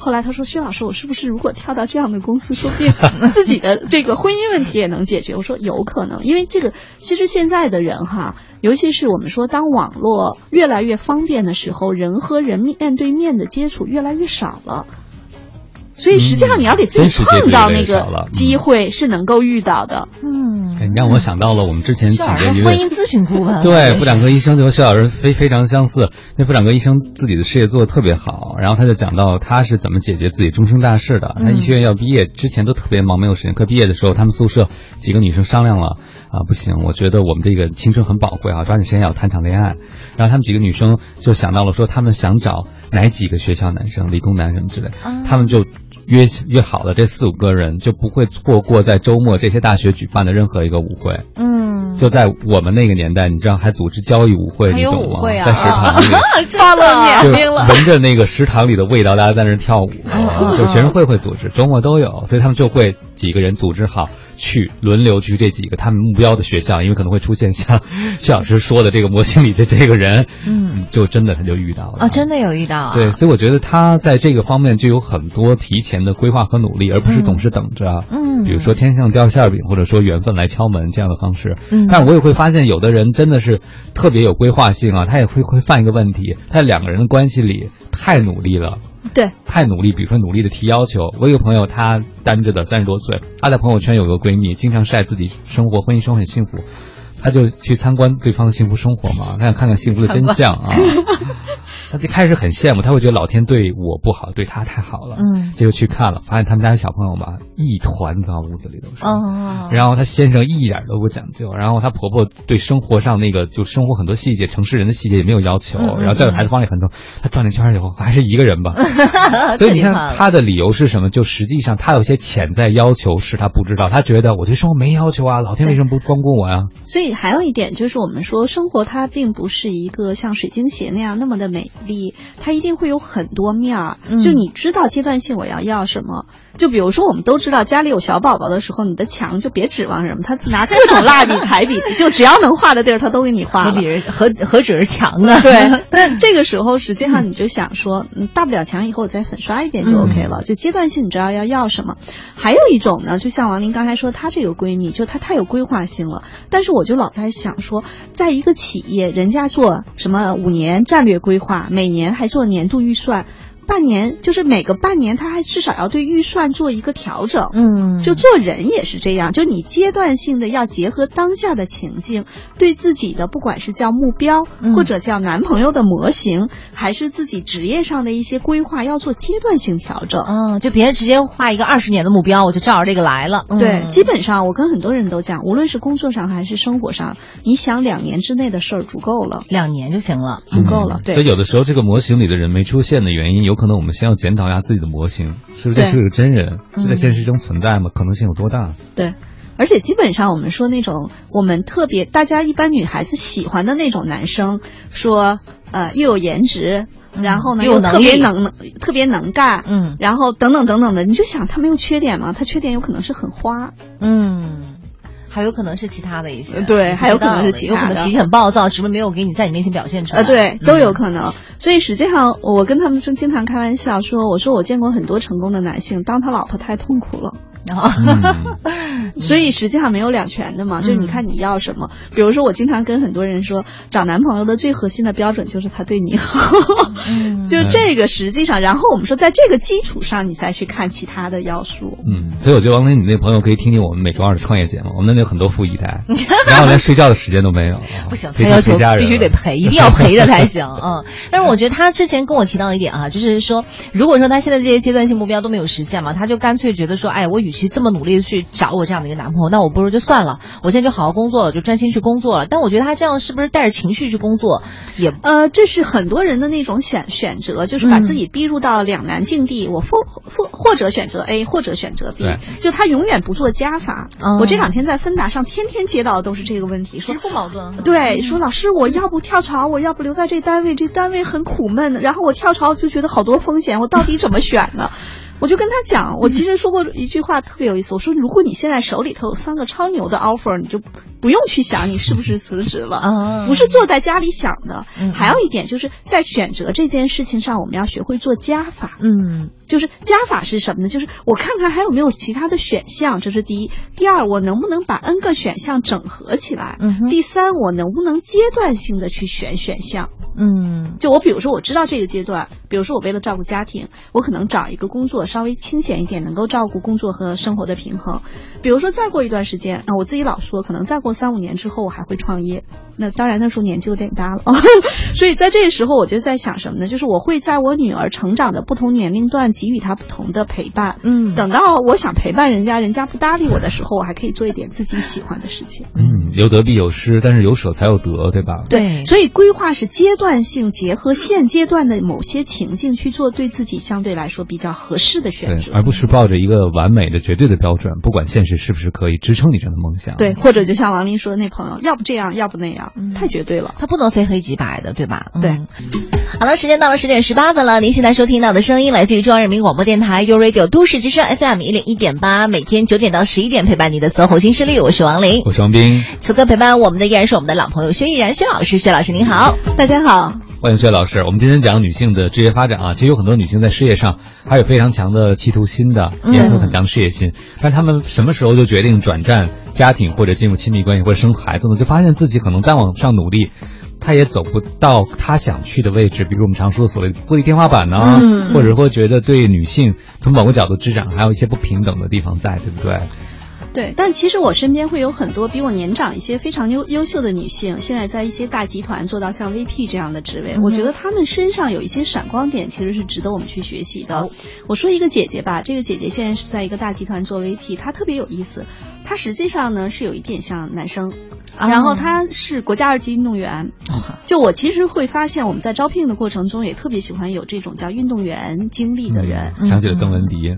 S3: 后来他说：“薛老师，我是不是如果跳到这样的公司，说不定自己的这个婚姻问题也能解决？”我说：“有可能，因为这个其实现在的人哈，尤其是我们说当网络越来越方便的时候，人和人面对面的接触越来越少了。”所以实际上你要给自己创造那个机会是能够遇到的。
S1: 嗯，
S2: 你让我想到了我们之前请的一位
S1: 婚姻咨询顾问，
S2: 对妇产科医生，就和薛老师非非常相似。那妇产科医生自己的事业做的特别好，然后他就讲到他是怎么解决自己终生大事的。他医学院要毕业之前都特别忙，没有时间。可毕业的时候，他们宿舍几个女生商量了啊，不行，我觉得我们这个青春很宝贵啊，抓紧时间要谈场恋爱。然后他们几个女生就想到了说，他们想找哪几个学校男生，理工男什么之类，他们就。约约好了，这四五个人就不会错过在周末这些大学举办的任何一个舞会。
S1: 嗯，
S2: 就在我们那个年代，你知道还组织交谊舞会，你懂吗？在食堂里，
S3: 暴露年龄了。
S2: 闻着那个食堂里的味道，大家在那跳舞。就学生会会组织，周末都有，所以他们就会几个人组织好。去轮流去这几个他们目标的学校，因为可能会出现像薛老师说的这个模型里的这个人，
S1: 嗯，
S2: 就真的他就遇到了
S1: 啊，真的有遇到啊。
S2: 对，所以我觉得他在这个方面就有很多提前的规划和努力，而不是总是等着，
S1: 嗯，
S2: 比如说天上掉馅饼，或者说缘分来敲门这样的方式。
S1: 嗯，
S2: 但我也会发现，有的人真的是特别有规划性啊，他也会会犯一个问题，他两个人的关系里太努力了。
S3: 对，
S2: 太努力，比如说努力的提要求。我有个朋友，她单着的，三十多岁，她在朋友圈有个闺蜜，经常晒自己生活，婚姻生活很幸福，她就去参观对方的幸福生活嘛，她想看看幸福的真相啊。他就开始很羡慕，他会觉得老天对我不好，对他太好了。
S1: 嗯，
S2: 结果去看了，发现他们家小朋友吧，一团糟，屋子里都是。
S1: 哦。
S2: 然后他先生一点都不讲究，然后他婆婆对生活上那个就生活很多细节，城市人的细节也没有要求，然后教育孩子方面很多。他转了一圈以后，还是一个人吧。所以你看他的理由是什么？就实际上他有些潜在要求是他不知道，他觉得我对生活没要求啊，老天为什么不光顾我呀？
S3: 所以还有一点就是，我们说生活它并不是一个像水晶鞋那样那么的美。力，它一定会有很多面儿。就你知道阶段性我要要什么？就比如说，我们都知道家里有小宝宝的时候，你的墙就别指望什么，他拿各种蜡笔、彩笔，就只要能画的地儿，他都给你画。
S1: 何止何何止是墙呢？
S3: 对。那这个时候，实际上你就想说，嗯，大不了墙以后我再粉刷一遍就 OK 了。就阶段性，你知道要要什么？还有一种呢，就像王林刚才说，她这个闺蜜，就她太有规划性了。但是我就老在想说，在一个企业，人家做什么五年战略规划，每年还做年度预算。半年就是每个半年，他还至少要对预算做一个调整。
S1: 嗯，
S3: 就做人也是这样，就你阶段性的要结合当下的情境，对自己的不管是叫目标，或者叫男朋友的模型，还是自己职业上的一些规划，要做阶段性调整。
S1: 嗯，就别直接画一个二十年的目标，我就照着这个来了。
S3: 对，基本上我跟很多人都讲，无论是工作上还是生活上，你想两年之内的事儿足够了，
S1: 两年就行了，
S3: 足够了。对，
S2: 所以有的时候这个模型里的人没出现的原因，有。可能我们先要检讨一下自己的模型，是不是这是个真人，是在现实中存在吗？可能性有多大？
S3: 对，而且基本上我们说那种我们特别大家一般女孩子喜欢的那种男生，说呃又有颜值。然后呢，又特别能特别能干，
S1: 嗯，
S3: 然后等等等等的，你就想他没有缺点吗？他缺点有可能是很花，
S1: 嗯，还有可能是其他的一些，
S3: 对，还有可能是其他
S1: 的，有可能脾气很暴躁，只不过没有给你在你面前表现出来，
S3: 呃，对，都有可能。所以实际上，我跟他们就经常开玩笑说，我说我见过很多成功的男性，当他老婆太痛苦了。所以实际上没有两全的嘛，就是你看你要什么。比如说，我经常跟很多人说，找男朋友的最核心的标准就是他对你好，就这个实际上。然后我们说，在这个基础上，你再去看其他的要素。
S2: 嗯，所以我觉得王林，你那朋友可以听听我们每周二的创业节目，我们那里有很多富一代，然后连睡觉的时间都没有。
S1: 不行，他要求必须得陪，一定要陪着才行。嗯，但是我觉得他之前跟我提到一点啊，就是说，如果说他现在这些阶段性目标都没有实现嘛，他就干脆觉得说，哎，我与其这么努力的去找我这样的一个男朋友，那我不如就算了，我现在就好好工作了，就专心去工作了。但我觉得他这样是不是带着情绪去工作，也
S3: 呃，这是很多人的那种选选择，就是把自己逼入到两难境地，我或或或者选择 A，或者选择 B，就他永远不做加法。我这两天在芬达上天天接到的都是这个问题，
S1: 其实不矛盾。
S3: 对，说老师，我要不跳槽，我要不留在这单位，这单位很苦闷，然后我跳槽就觉得好多风险，我到底怎么选呢？我就跟他讲，我其实说过一句话特别有意思，我说如果你现在手里头有三个超牛的 offer，你就不用去想你是不是辞职了，不是坐在家里想的。还有一点就是在选择这件事情上，我们要学会做加法。
S1: 嗯，
S3: 就是加法是什么呢？就是我看看还有没有其他的选项，这是第一。第二，我能不能把 n 个选项整合起来？
S1: 嗯。
S3: 第三，我能不能阶段性的去选选项？
S1: 嗯。
S3: 就我比如说，我知道这个阶段，比如说我为了照顾家庭，我可能找一个工作。稍微清闲一点，能够照顾工作和生活的平衡。比如说，再过一段时间啊，我自己老说，可能再过三五年之后，我还会创业。那当然，那时候年纪有点大了，所以在这个时候，我就在想什么呢？就是我会在我女儿成长的不同年龄段给予她不同的陪伴。
S1: 嗯，
S3: 等到我想陪伴人家，人家不搭理我的时候，我还可以做一点自己喜欢的事情。
S2: 嗯，有得必有失，但是有舍才有得，对吧？
S3: 对，所以规划是阶段性结合现阶段的某些情境去做，对自己相对来说比较合适的选择，
S2: 而不是抱着一个完美的绝对的标准，不管现实是不是可以支撑你这样的梦想。
S3: 对，或者就像王林说的那朋友，要不这样，要不那样。太绝对了，
S1: 他不能非黑即白的，对吧？
S3: 对。
S1: 好了，时间到了十点十八分了。您现在收听到的声音来自于中央人民广播电台 u Radio 都市之声 FM 一零一点八，每天九点到十一点陪伴你的搜狐新势力，我是王琳，
S2: 我是王斌。
S1: 此刻陪伴我们的依然是我们的老朋友薛逸然薛老师，薛老师您好，
S3: 大家好，
S2: 欢迎薛老师。我们今天讲女性的职业发展啊，其实有很多女性在事业上还有非常强的企图心的，也有很强的事业心，但是她们什么时候就决定转战家庭或者进入亲密关系或者生孩子呢？就发现自己可能再往上努力。他也走不到他想去的位置，比如我们常说的所谓玻璃天花板呢，或者会觉得对女性从某个角度之长还有一些不平等的地方在，对不对？
S3: 对，但其实我身边会有很多比我年长一些非常优优秀的女性，现在在一些大集团做到像 VP 这样的职位，我觉得她们身上有一些闪光点，其实是值得我们去学习的。我说一个姐姐吧，这个姐姐现在是在一个大集团做 VP，她特别有意思，她实际上呢是有一点像男生。然后她是国家二级运动员，就我其实会发现我们在招聘的过程中也特别喜欢有这种叫运动员经历的人。
S2: 想起了邓文迪，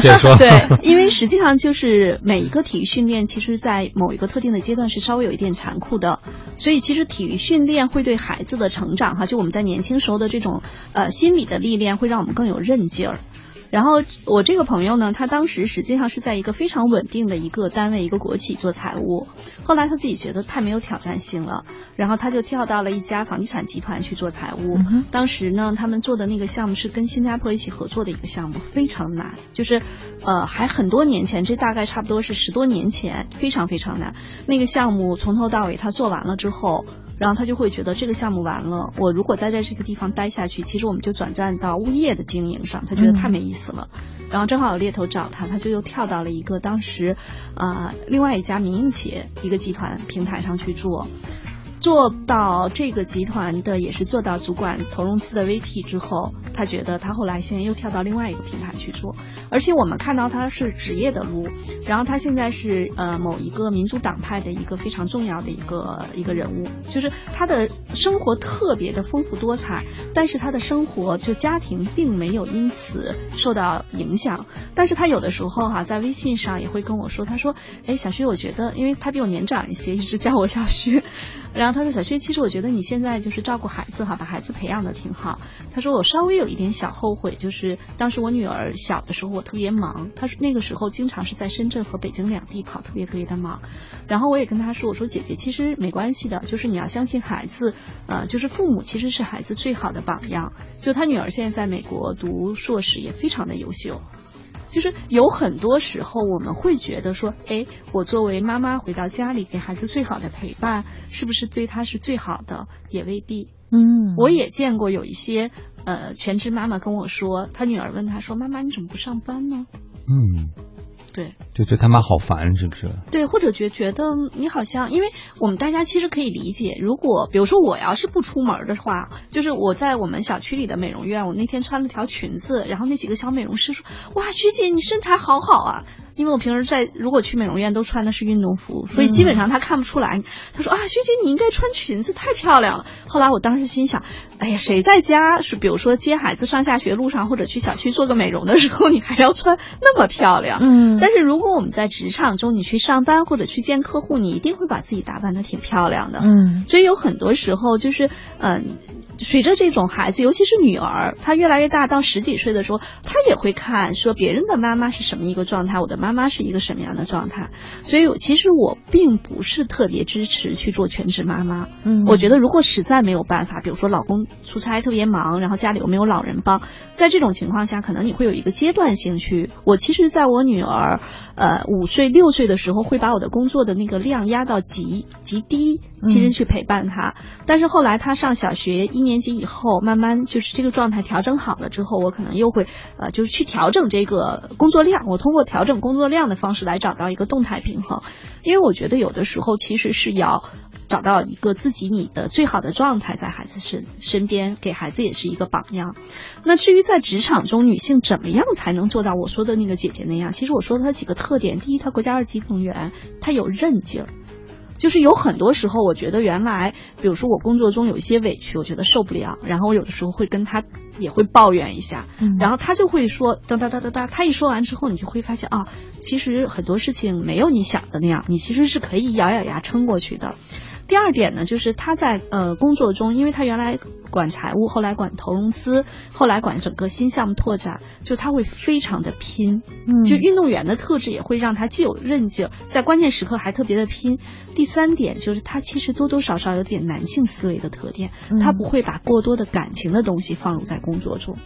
S2: 接着说。
S3: 对，因为实际上就是每一个体育训练，其实，在某一个特定的阶段是稍微有一点残酷的，所以其实体育训练会对孩子的成长，哈，就我们在年轻时候的这种呃心理的历练，会让我们更有韧劲儿。然后我这个朋友呢，他当时实际上是在一个非常稳定的一个单位，一个国企做财务。后来他自己觉得太没有挑战性了，然后他就跳到了一家房地产集团去做财务。当时呢，他们做的那个项目是跟新加坡一起合作的一个项目，非常难，就是呃还很多年前，这大概差不多是十多年前，非常非常难。那个项目从头到尾他做完了之后。然后他就会觉得这个项目完了，我如果再在这这个地方待下去，其实我们就转战到物业的经营上，他觉得太没意思了。然后正好有猎头找他，他就又跳到了一个当时，啊，另外一家民营企业一个集团平台上去做。做到这个集团的也是做到主管投融资的 VP 之后，他觉得他后来现在又跳到另外一个平台去做，而且我们看到他是职业的路，然后他现在是呃某一个民主党派的一个非常重要的一个一个人物，就是他的生活特别的丰富多彩，但是他的生活就家庭并没有因此受到影响，但是他有的时候哈在微信上也会跟我说，他说，哎，小徐，我觉得因为他比我年长一些，一直叫我小徐，然后。然后他说：“小薛，其实我觉得你现在就是照顾孩子哈，把孩子培养的挺好。”他说：“我稍微有一点小后悔，就是当时我女儿小的时候，我特别忙。他说那个时候经常是在深圳和北京两地跑，特别特别的忙。然后我也跟他说：‘我说姐姐，其实没关系的，就是你要相信孩子，呃，就是父母其实是孩子最好的榜样。’就他女儿现在在美国读硕士，也非常的优秀。”就是有很多时候我们会觉得说，哎，我作为妈妈回到家里给孩子最好的陪伴，是不是对他是最好的？也未必。
S1: 嗯，
S3: 我也见过有一些呃全职妈妈跟我说，她女儿问她说：“妈妈，你怎么不上班呢？”
S2: 嗯。
S3: 对，
S2: 就觉得他妈好烦，是不是？
S3: 对，或者觉觉得你好像，因为我们大家其实可以理解，如果比如说我要是不出门的话，就是我在我们小区里的美容院，我那天穿了条裙子，然后那几个小美容师说：“哇，学姐你身材好好啊。”因为我平时在如果去美容院都穿的是运动服，所以基本上他看不出来。他说啊，学姐你应该穿裙子，太漂亮了。后来我当时心想，哎呀，谁在家是比如说接孩子上下学路上或者去小区做个美容的时候，你还要穿那么漂亮？
S1: 嗯。
S3: 但是如果我们在职场中，你去上班或者去见客户，你一定会把自己打扮的挺漂亮的。
S1: 嗯。
S3: 所以有很多时候就是嗯。随着这种孩子，尤其是女儿，她越来越大，到十几岁的时候，她也会看说别人的妈妈是什么一个状态，我的妈妈妈是一个什么样的状态。所以，其实我并不是特别支持去做全职妈妈。
S1: 嗯，
S3: 我觉得如果实在没有办法，比如说老公出差特别忙，然后家里又没有老人帮，在这种情况下，可能你会有一个阶段性去。我其实在我女儿呃五岁六岁的时候，会把我的工作的那个量压到极极低，其实去陪伴她。但是后来她上小学一。年级以后，慢慢就是这个状态调整好了之后，我可能又会呃，就是去调整这个工作量。我通过调整工作量的方式来找到一个动态平衡，因为我觉得有的时候其实是要找到一个自己你的最好的状态，在孩子身身边，给孩子也是一个榜样。那至于在职场中，女性怎么样才能做到我说的那个姐姐那样？其实我说的她几个特点：第一，她国家二级公务员，她有韧劲儿。就是有很多时候，我觉得原来，比如说我工作中有一些委屈，我觉得受不了，然后我有的时候会跟他也会抱怨一下，然后他就会说哒哒哒哒哒，他一说完之后，你就会发现啊，其实很多事情没有你想的那样，你其实是可以咬咬牙撑过去的。第二点呢，就是他在呃工作中，因为他原来管财务，后来管投融资，后来管整个新项目拓展，就他会非常的拼，
S1: 嗯，
S3: 就运动员的特质也会让他既有韧劲，在关键时刻还特别的拼。第三点就是他其实多多少少有点男性思维的特点，他不会把过多的感情的东西放入在工作中，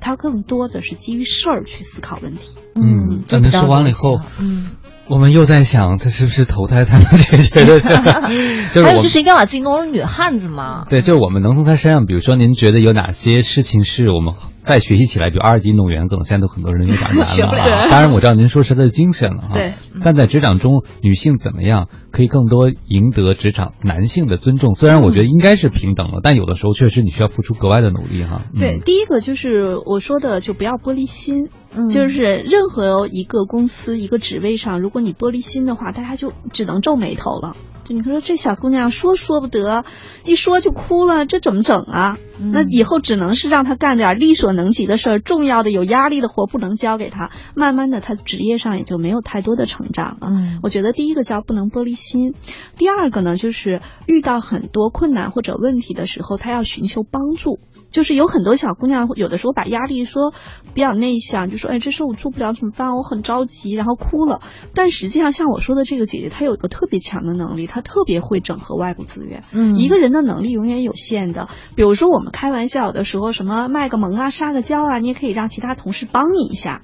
S3: 他更多的是基于事儿去思考问题。
S2: 嗯，那您说完了以后，
S1: 嗯。
S2: 我们又在想，他是不是投胎才能解决的？就是
S1: 还有就是一定要把自己弄成女汉子嘛。
S2: 对，就是我们能从他身上，比如说，您觉得有哪些事情是我们再学习起来，比如二级运动员，可能现在都很多人有点难了啊。当然，我知道您说是他的精神了啊。
S3: 对。
S2: 但在职场中，女性怎么样可以更多赢得职场男性的尊重？虽然我觉得应该是平等了，但有的时候确实你需要付出格外的努力哈。
S3: 对，第一个就是我说的，就不要玻璃心。就是任何一个公司一个职位上，如果你玻璃心的话，大家就只能皱眉头了。就你说这小姑娘说说不得，一说就哭了，这怎么整啊？那以后只能是让她干点力所能及的事儿，重要的有压力的活不能交给她。慢慢的，她职业上也就没有太多的成长了。我觉得第一个叫不能玻璃心，第二个呢，就是遇到很多困难或者问题的时候，她要寻求帮助。就是有很多小姑娘，有的时候把压力说比较内向，就说哎，这事我做不了怎么办？我很着急，然后哭了。但实际上，像我说的这个姐姐，她有一个特别强的能力，她特别会整合外部资源。
S1: 嗯，
S3: 一个人的能力永远有限的。比如说我们开玩笑的时候，什么卖个萌啊、撒个娇啊，你也可以让其他同事帮你一下。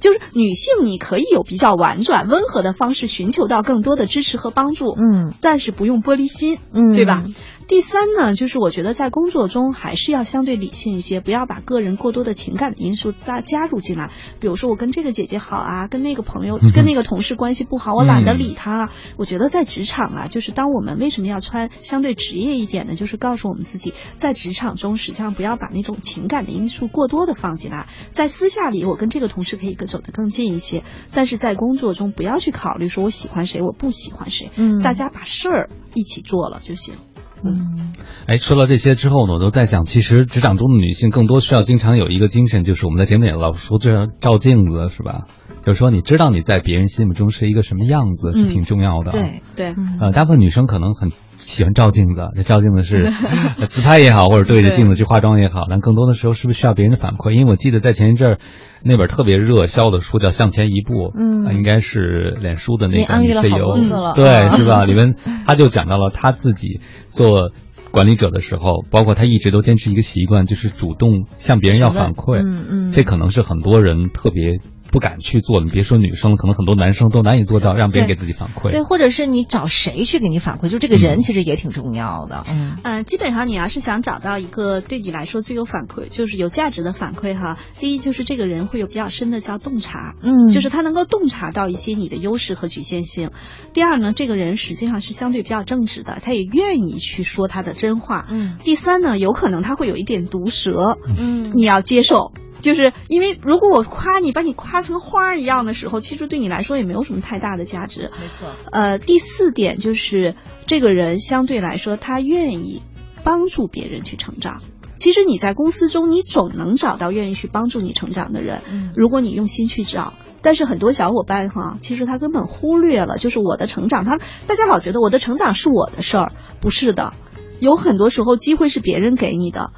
S3: 就是女性，你可以有比较婉转、温和的方式寻求到更多的支持和帮助。
S1: 嗯，
S3: 但是不用玻璃心。
S1: 嗯，
S3: 对吧？第三呢，就是我觉得在工作中还是要相对理性一些，不要把个人过多的情感的因素加加入进来。比如说我跟这个姐姐好啊，跟那个朋友、跟那个同事关系不好，我懒得理他啊。我觉得在职场啊，就是当我们为什么要穿相对职业一点呢？就是告诉我们自己，在职场中实际上不要把那种情感的因素过多的放进来。在私下里，我跟这个同事可以更走得更近一些，但是在工作中不要去考虑说我喜欢谁，我不喜欢谁。
S1: 嗯，
S3: 大家把事儿一起做了就行。
S1: 嗯，
S2: 哎，说到这些之后呢，我都在想，其实职场中的女性更多需要经常有一个精神，就是我们在节目里老说这照镜子，是吧？就是说，你知道你在别人心目中是一个什么样子，是挺重要的。
S3: 对对，
S2: 呃，大部分女生可能很喜欢照镜子，这照镜子是 自拍也好，或者对着镜子去化妆也好，但更多的时候是不是需要别人的反馈？因为我记得在前一阵儿那本特别热销的书叫《向前一步》，
S1: 嗯，
S2: 应该是脸书的那个
S1: 女
S2: CEO，
S1: 了
S2: 对，是吧？里面他就讲到了他自己做。管理者的时候，包括他一直都坚持一个习惯，就是主动向别人要反馈。
S1: 嗯嗯，
S2: 这可能是很多人特别。不敢去做，你别说女生了，可能很多男生都难以做到让别人给自己反馈。
S1: 对，或者是你找谁去给你反馈，就这个人其实也挺重要的。
S3: 嗯，呃，基本上你要是想找到一个对你来说最有反馈，就是有价值的反馈哈。第一就是这个人会有比较深的叫洞察，
S1: 嗯，
S3: 就是他能够洞察到一些你的优势和局限性。第二呢，这个人实际上是相对比较正直的，他也愿意去说他的真话。
S1: 嗯。
S3: 第三呢，有可能他会有一点毒舌，
S1: 嗯，
S3: 你要接受。就是因为如果我夸你，把你夸成花儿一样的时候，其实对你来说也没有什么太大的价值。
S1: 没错。
S3: 呃，第四点就是这个人相对来说，他愿意帮助别人去成长。其实你在公司中，你总能找到愿意去帮助你成长的人。
S1: 嗯。
S3: 如果你用心去找，但是很多小伙伴哈，其实他根本忽略了，就是我的成长。他大家老觉得我的成长是我的事儿，不是的。有很多时候机会是别人给你的。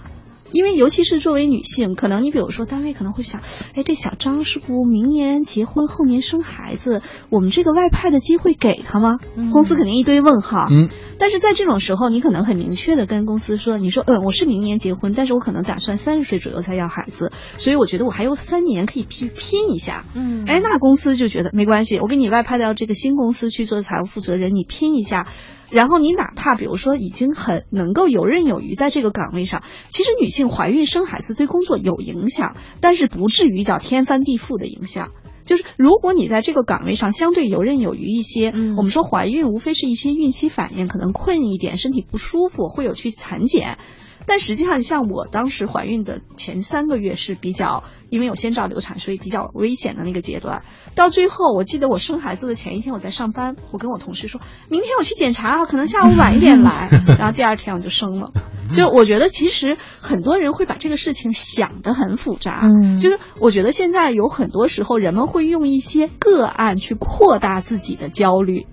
S3: 因为尤其是作为女性，可能你比如说单位可能会想，哎，这小张是不明年结婚，后年生孩子，我们这个外派的机会给他吗？公司肯定一堆问号。
S2: 嗯。
S3: 但是在这种时候，你可能很明确的跟公司说，你说，嗯，我是明年结婚，但是我可能打算三十岁左右才要孩子，所以我觉得我还有三年可以拼拼一下。
S1: 嗯。
S3: 哎，那公司就觉得没关系，我给你外派到这个新公司去做财务负责人，你拼一下。然后你哪怕比如说已经很能够游刃有余在这个岗位上，其实女性怀孕生孩子对工作有影响，但是不至于叫天翻地覆的影响。就是如果你在这个岗位上相对游刃有余一些，
S1: 嗯，
S3: 我们说怀孕无非是一些孕期反应，可能困一点，身体不舒服，会有去产检。但实际上，像我当时怀孕的前三个月是比较，因为有先兆流产，所以比较危险的那个阶段。到最后，我记得我生孩子的前一天我在上班，我跟我同事说，明天我去检查啊，可能下午晚一点来。然后第二天我就生了。就我觉得，其实很多人会把这个事情想得很复杂。
S1: 嗯，
S3: 就是我觉得现在有很多时候，人们会用一些个案去扩大自己的焦虑。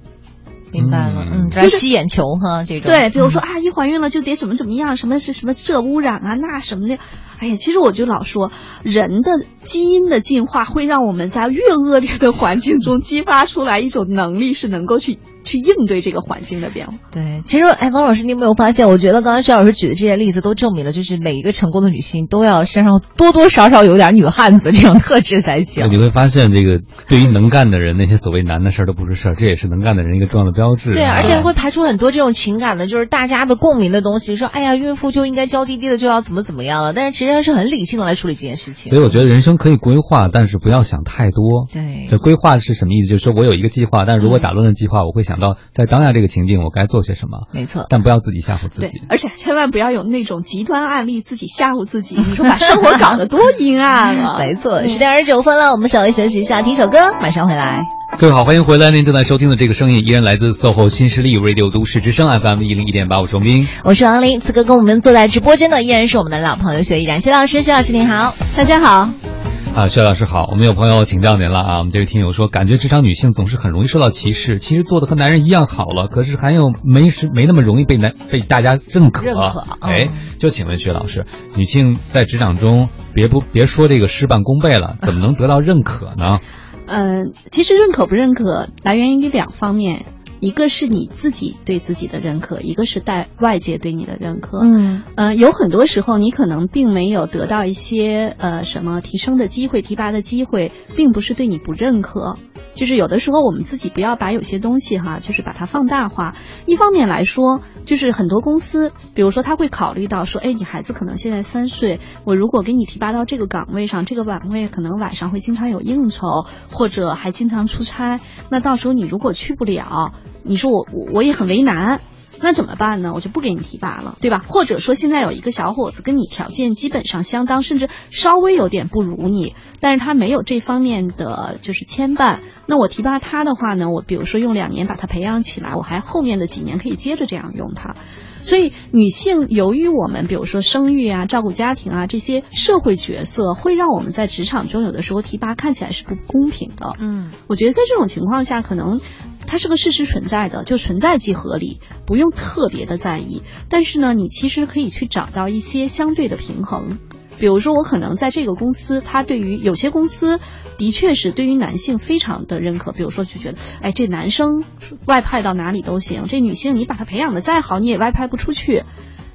S1: 明白了，嗯，来吸眼球哈，这种。
S3: 对，比如说啊，一怀孕了就得怎么怎么样，什么是什么这污染啊，那什么的，哎呀，其实我就老说，人的基因的进化会让我们在越恶劣的环境中激发出来一种能力，是能够去去应对这个环境的变化。
S1: 对，其实哎，王老师，你有没有发现？我觉得刚才薛老师举的这些例子都证明了，就是每一个成功的女性都要身上多多少少有点女汉子这种特质才行。
S2: 你会发现，这个对于能干的人，那些所谓难的事儿都不是事儿，这也是能干的人一个重要的标志。
S1: 对，而且会排除很多这种情感的，就是大家的共鸣的东西。说，哎呀，孕妇就应该娇滴滴的，就要怎么怎么样了。但是其实他是很理性的来处理这件事情。
S2: 所以我觉得人生可以规划，但是不要想太多。
S1: 对，
S2: 这规划是什么意思？就是说我有一个计划，但是如果打乱了计划，我会想到在当下这个情境我该做些什么。
S1: 没错，
S2: 但不要自己吓唬自己。
S3: 对，而且千万不要有那种极端案例，自己吓唬自己。你说把生活搞得多阴暗啊！
S1: 没错，十点二十九分了，我们稍微休息一下，听首歌，马上回来。
S2: 各位好，欢迎回来。您正在收听的这个声音依然来自 SOHO 新势力 Radio 都市之声 FM 一零一点八，我是王斌，
S1: 我是王林。此刻跟我们坐在直播间的依然是我们的老朋友薛依然，薛老师，徐老师您好，
S3: 大家好。
S2: 啊，薛老师好。我们有朋友请教您了啊，我们这位听友说，感觉职场女性总是很容易受到歧视，其实做的和男人一样好了，可是还有没是没那么容易被男被大家认可。
S1: 认可。
S2: 哎，就请问薛老师，女性在职场中别不别说这个事半功倍了，怎么能得到认可呢？
S3: 嗯，其实认可不认可来源于两方面，一个是你自己对自己的认可，一个是带外界对你的认可。
S1: 嗯，
S3: 呃，有很多时候你可能并没有得到一些呃什么提升的机会、提拔的机会，并不是对你不认可，就是有的时候我们自己不要把有些东西哈，就是把它放大化。一方面来说，就是很多公司，比如说他会考虑到说，哎，你孩子可能现在三岁，我如果给你提拔到这个岗位上，这个岗位可能晚上会经常有应酬，或者还经常出差，那到时候你如果去不了，你说我我也很为难。那怎么办呢？我就不给你提拔了，对吧？或者说现在有一个小伙子跟你条件基本上相当，甚至稍微有点不如你，但是他没有这方面的就是牵绊。那我提拔他的话呢，我比如说用两年把他培养起来，我还后面的几年可以接着这样用他。所以女性由于我们比如说生育啊、照顾家庭啊这些社会角色，会让我们在职场中有的时候提拔看起来是不公平的。
S1: 嗯，
S3: 我觉得在这种情况下，可能它是个事实存在的，就存在即合理，不用特别的在意。但是呢，你其实可以去找到一些相对的平衡。比如说，我可能在这个公司，他对于有些公司的确是对于男性非常的认可。比如说，就觉得，哎，这男生外派到哪里都行，这女性你把他培养的再好，你也外派不出去。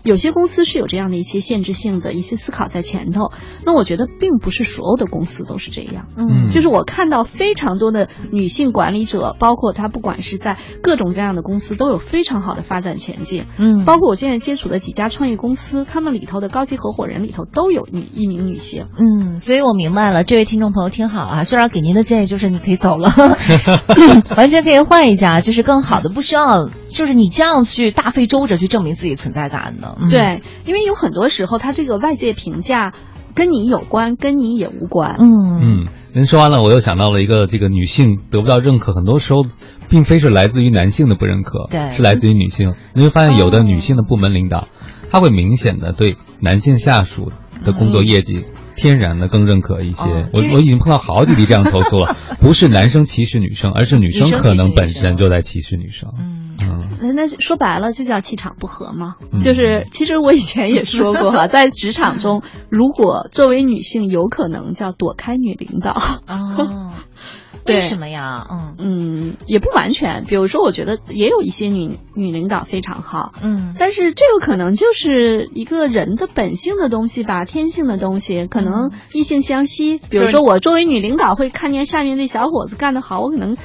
S3: 有些公司是有这样的一些限制性的一些思考在前头，那我觉得并不是所有的公司都是这样。
S1: 嗯，
S3: 就是我看到非常多的女性管理者，包括她不管是在各种各样的公司都有非常好的发展前景。
S1: 嗯，
S3: 包括我现在接触的几家创业公司，他们里头的高级合伙人里头都有女一名女性。
S1: 嗯，所以我明白了，这位听众朋友听好啊，虽然给您的建议就是你可以走了，完全可以换一家，就是更好的，不需要就是你这样去大费周折去证明自己存在感的。
S3: 对，因为有很多时候，他这个外界评价跟你有关，跟你也无关。
S1: 嗯
S2: 嗯，您说完了，我又想到了一个，这个女性得不到认可，很多时候并非是来自于男性的不认可，
S1: 对，
S2: 是来自于女性。你会发现，有的女性的部门领导，他会明显的对男性下属的工作业绩。天然的更认可一些，我我已经碰到好几例这样投诉了，不是男生歧视女生，而是女生可能本身就在歧视女生。
S1: 嗯
S2: 嗯，
S3: 那那说白了就叫气场不合嘛。就是其实我以前也说过哈，在职场中，如果作为女性，有可能叫躲开女领导。
S1: 哦。为什么呀？
S3: 嗯嗯，也不完全。比如说，我觉得也有一些女女领导非常好，
S1: 嗯，
S3: 但是这个可能就是一个人的本性的东西吧，天性的东西，可能异性相吸。比如说，我作为女领导会看见下面这小伙子干得好，我可能。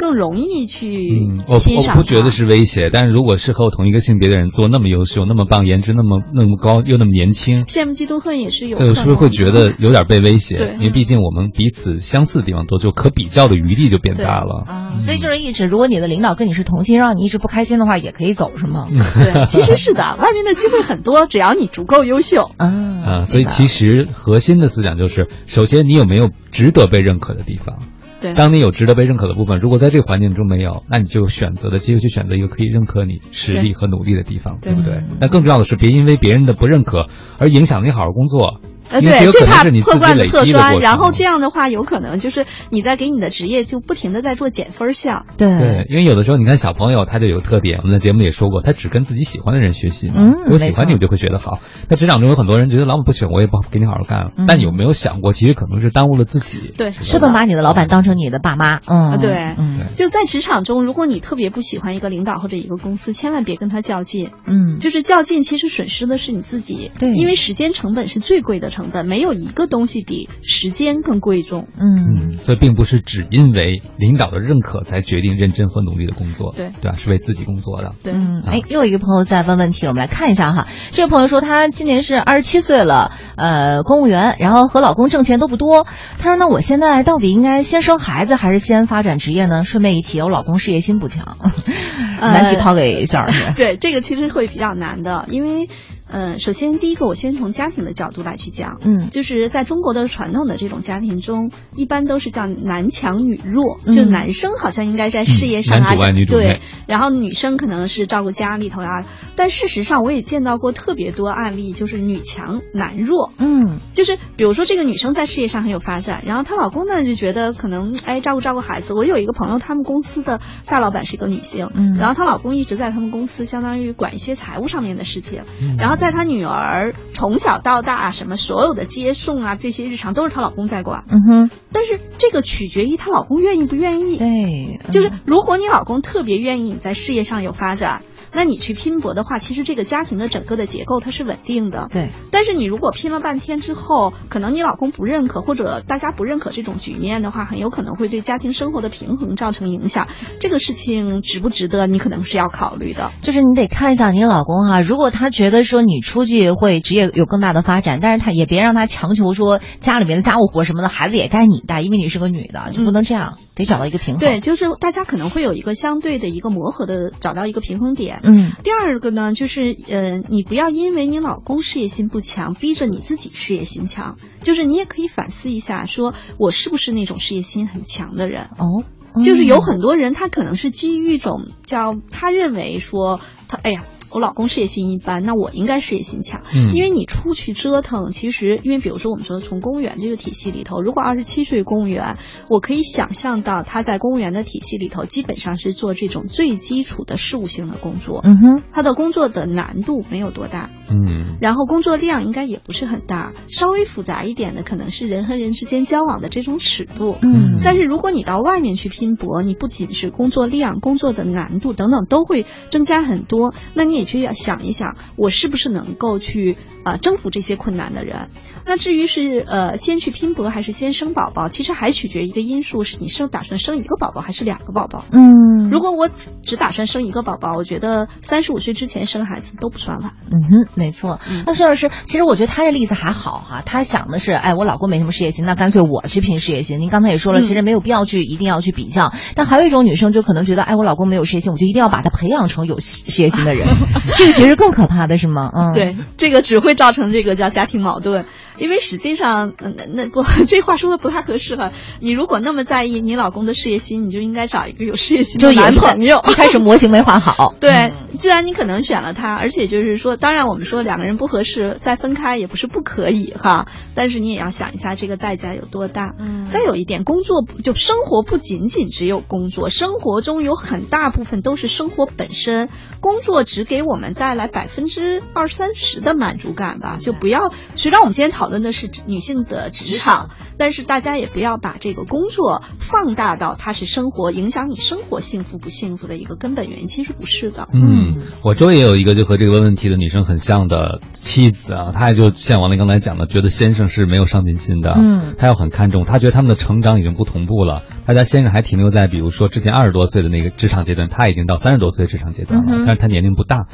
S3: 更容易去欣
S2: 赏。我我不觉得是威胁，但是如果是和我同一个性别的人做那么优秀、那么棒、颜值那么那么高又那么年轻，
S3: 羡慕嫉妒恨也是有。
S2: 是不是会觉得有点被威胁？
S3: 对，
S2: 因为毕竟我们彼此相似的地方多，就可比较的余地就变大了。
S1: 啊，所以就是一直，如果你的领导跟你是同心，让你一直不开心的话，也可以走，是吗？
S3: 对，其实是的，外面的机会很多，只要你足够优秀。
S1: 嗯
S2: 啊，所以其实核心的思想就是，首先你有没有值得被认可的地方。
S3: 对，
S2: 当你有值得被认可的部分，如果在这个环境中没有，那你就选择的机会去选择一个可以认可你实力和努力的地方，对不对？那更重要的是，别因为别人的不认可而影响你好好工作。
S3: 呃，对，最怕破罐子破摔，然后这样的话，有可能就是你在给你的职业就不停的在做减分项。
S1: 对，
S2: 对，因为有的时候你看小朋友他就有特点，我们在节目里也说过，他只跟自己喜欢的人学习，
S1: 嗯，
S2: 我喜欢你，我就会学得好。那职场中有很多人觉得老板不喜欢我，也不给你好好干，但有没有想过，其实可能是耽误了自己？
S3: 对，
S1: 是的，把你的老板当成你的爸妈，嗯，
S3: 对，
S1: 嗯，
S3: 就在职场中，如果你特别不喜欢一个领导或者一个公司，千万别跟他较劲，
S1: 嗯，
S3: 就是较劲，其实损失的是你自己，
S1: 对，
S3: 因为时间成本是最贵的成本，没有一个。东西比时间更贵重，
S1: 嗯，
S2: 所以并不是只因为领导的认可才决定认真和努力的工作，
S3: 对
S2: 对吧？是为自己工作的，
S3: 对，
S1: 嗯，哎，又一个朋友在问问题，我们来看一下哈。这位朋友说他今年是二十七岁了，呃，公务员，然后和老公挣钱都不多。他说那我现在到底应该先生孩子还是先发展职业呢？顺便一提，我老公事业心不强，难题抛给小老师。
S3: 对，这个其实会比较难的，因为。嗯，首先第一个，我先从家庭的角度来去讲，
S1: 嗯，
S3: 就是在中国的传统的这种家庭中，一般都是叫男强女弱，就男生好像应该在事业上啊，对，然后女生可能是照顾家里头啊。但事实上，我也见到过特别多案例，就是女强男弱，
S1: 嗯，
S3: 就是比如说这个女生在事业上很有发展，然后她老公呢就觉得可能哎照顾照顾孩子。我有一个朋友，他们公司的大老板是一个女性，
S1: 嗯，
S3: 然后她老公一直在他们公司相当于管一些财务上面的事情，嗯然后。在她女儿从小到大，什么所有的接送啊，这些日常都是她老公在管。
S1: 嗯哼，
S3: 但是这个取决于她老公愿意不愿意。
S1: 对，
S3: 就是如果你老公特别愿意你在事业上有发展，那你去拼搏的话，其实这个家庭的整个的结构它是稳定的。
S1: 对。
S3: 但是你如果拼了半天之后，可能你老公不认可，或者大家不认可这种局面的话，很有可能会对家庭生活的平衡造成影响。这个事情值不值得，你可能是要考虑的。
S1: 就是你得看一下你老公哈，如果他觉得说你出去会职业有更大的发展，但是他也别让他强求说家里面的家务活什么的，孩子也该你带，因为你是个女的，就不能这样，得找到一个平衡。
S3: 对，就是大家可能会有一个相对的一个磨合的，找到一个平衡点。
S1: 嗯。
S3: 第二个呢，就是呃，你不要因为你老公事业心不强，逼着你自己事业心强。就是你也可以反思一下，说我是不是那种事业心很强的人？
S1: 哦。
S3: 就是有很多人，他可能是基于一种叫他认为说他哎呀。我老公事业心一般，那我应该事业心强。
S2: 嗯，
S3: 因为你出去折腾，其实因为比如说我们说从公务员这个体系里头，如果二十七岁公务员，我可以想象到他在公务员的体系里头，基本上是做这种最基础的事务性的工作。
S1: 嗯哼，
S3: 他的工作的难度没有多大。
S2: 嗯，
S3: 然后工作量应该也不是很大，稍微复杂一点的可能是人和人之间交往的这种尺度。
S1: 嗯，
S3: 但是如果你到外面去拼搏，你不仅是工作量、工作的难度等等都会增加很多，那你你去要想一想，我是不是能够去啊征服这些困难的人？那至于是呃先去拼搏还是先生宝宝，其实还取决一个因素，是你生打算生一个宝宝还是两个宝宝？
S1: 嗯，
S3: 如果我只打算生一个宝宝，我觉得三十五岁之前生孩子都不算晚。
S1: 嗯哼。没错，那孙老师，其实我觉得他这例子还好哈。他想的是，哎，我老公没什么事业心，那干脆我去拼事业心。您刚才也说了，其实没有必要去一定要去比较。但还有一种女生就可能觉得，哎，我老公没有事业心，我就一定要把他培养成有事业心的人。这个其实更可怕的是吗？嗯，
S3: 对，这个只会造成这个叫家庭矛盾。因为实际上，那那不，这话说的不太合适哈。你如果那么在意你老公的事业心，你就应该找一个有事业心的男朋友。
S1: 一开始模型没画好。
S3: 对，既然你可能选了他，而且就是说，当然我们说两个人不合适，再分开也不是不可以哈。但是你也要想一下这个代价有多大。
S1: 嗯。
S3: 再有一点，工作就生活不仅仅只有工作，生活中有很大部分都是生活本身。工作只给我们带来百分之二三十的满足感吧，就不要。虽然我们今天讨论的是女性的职场，但是大家也不要把这个工作放大到它是生活影响你生活幸福不幸福的一个根本原因，其实不是的。
S2: 嗯，我周围也有一个就和这个问问题的女生很像的妻子啊，她也就像王丽刚才讲的，觉得先生是没有上进心的，
S1: 嗯，
S2: 她要很看重，她觉得他们的成长已经不同步了，她家先生还停留在比如说之前二十多岁的那个职场阶段，她已经到三十多岁职场阶段了，但是她年龄不大，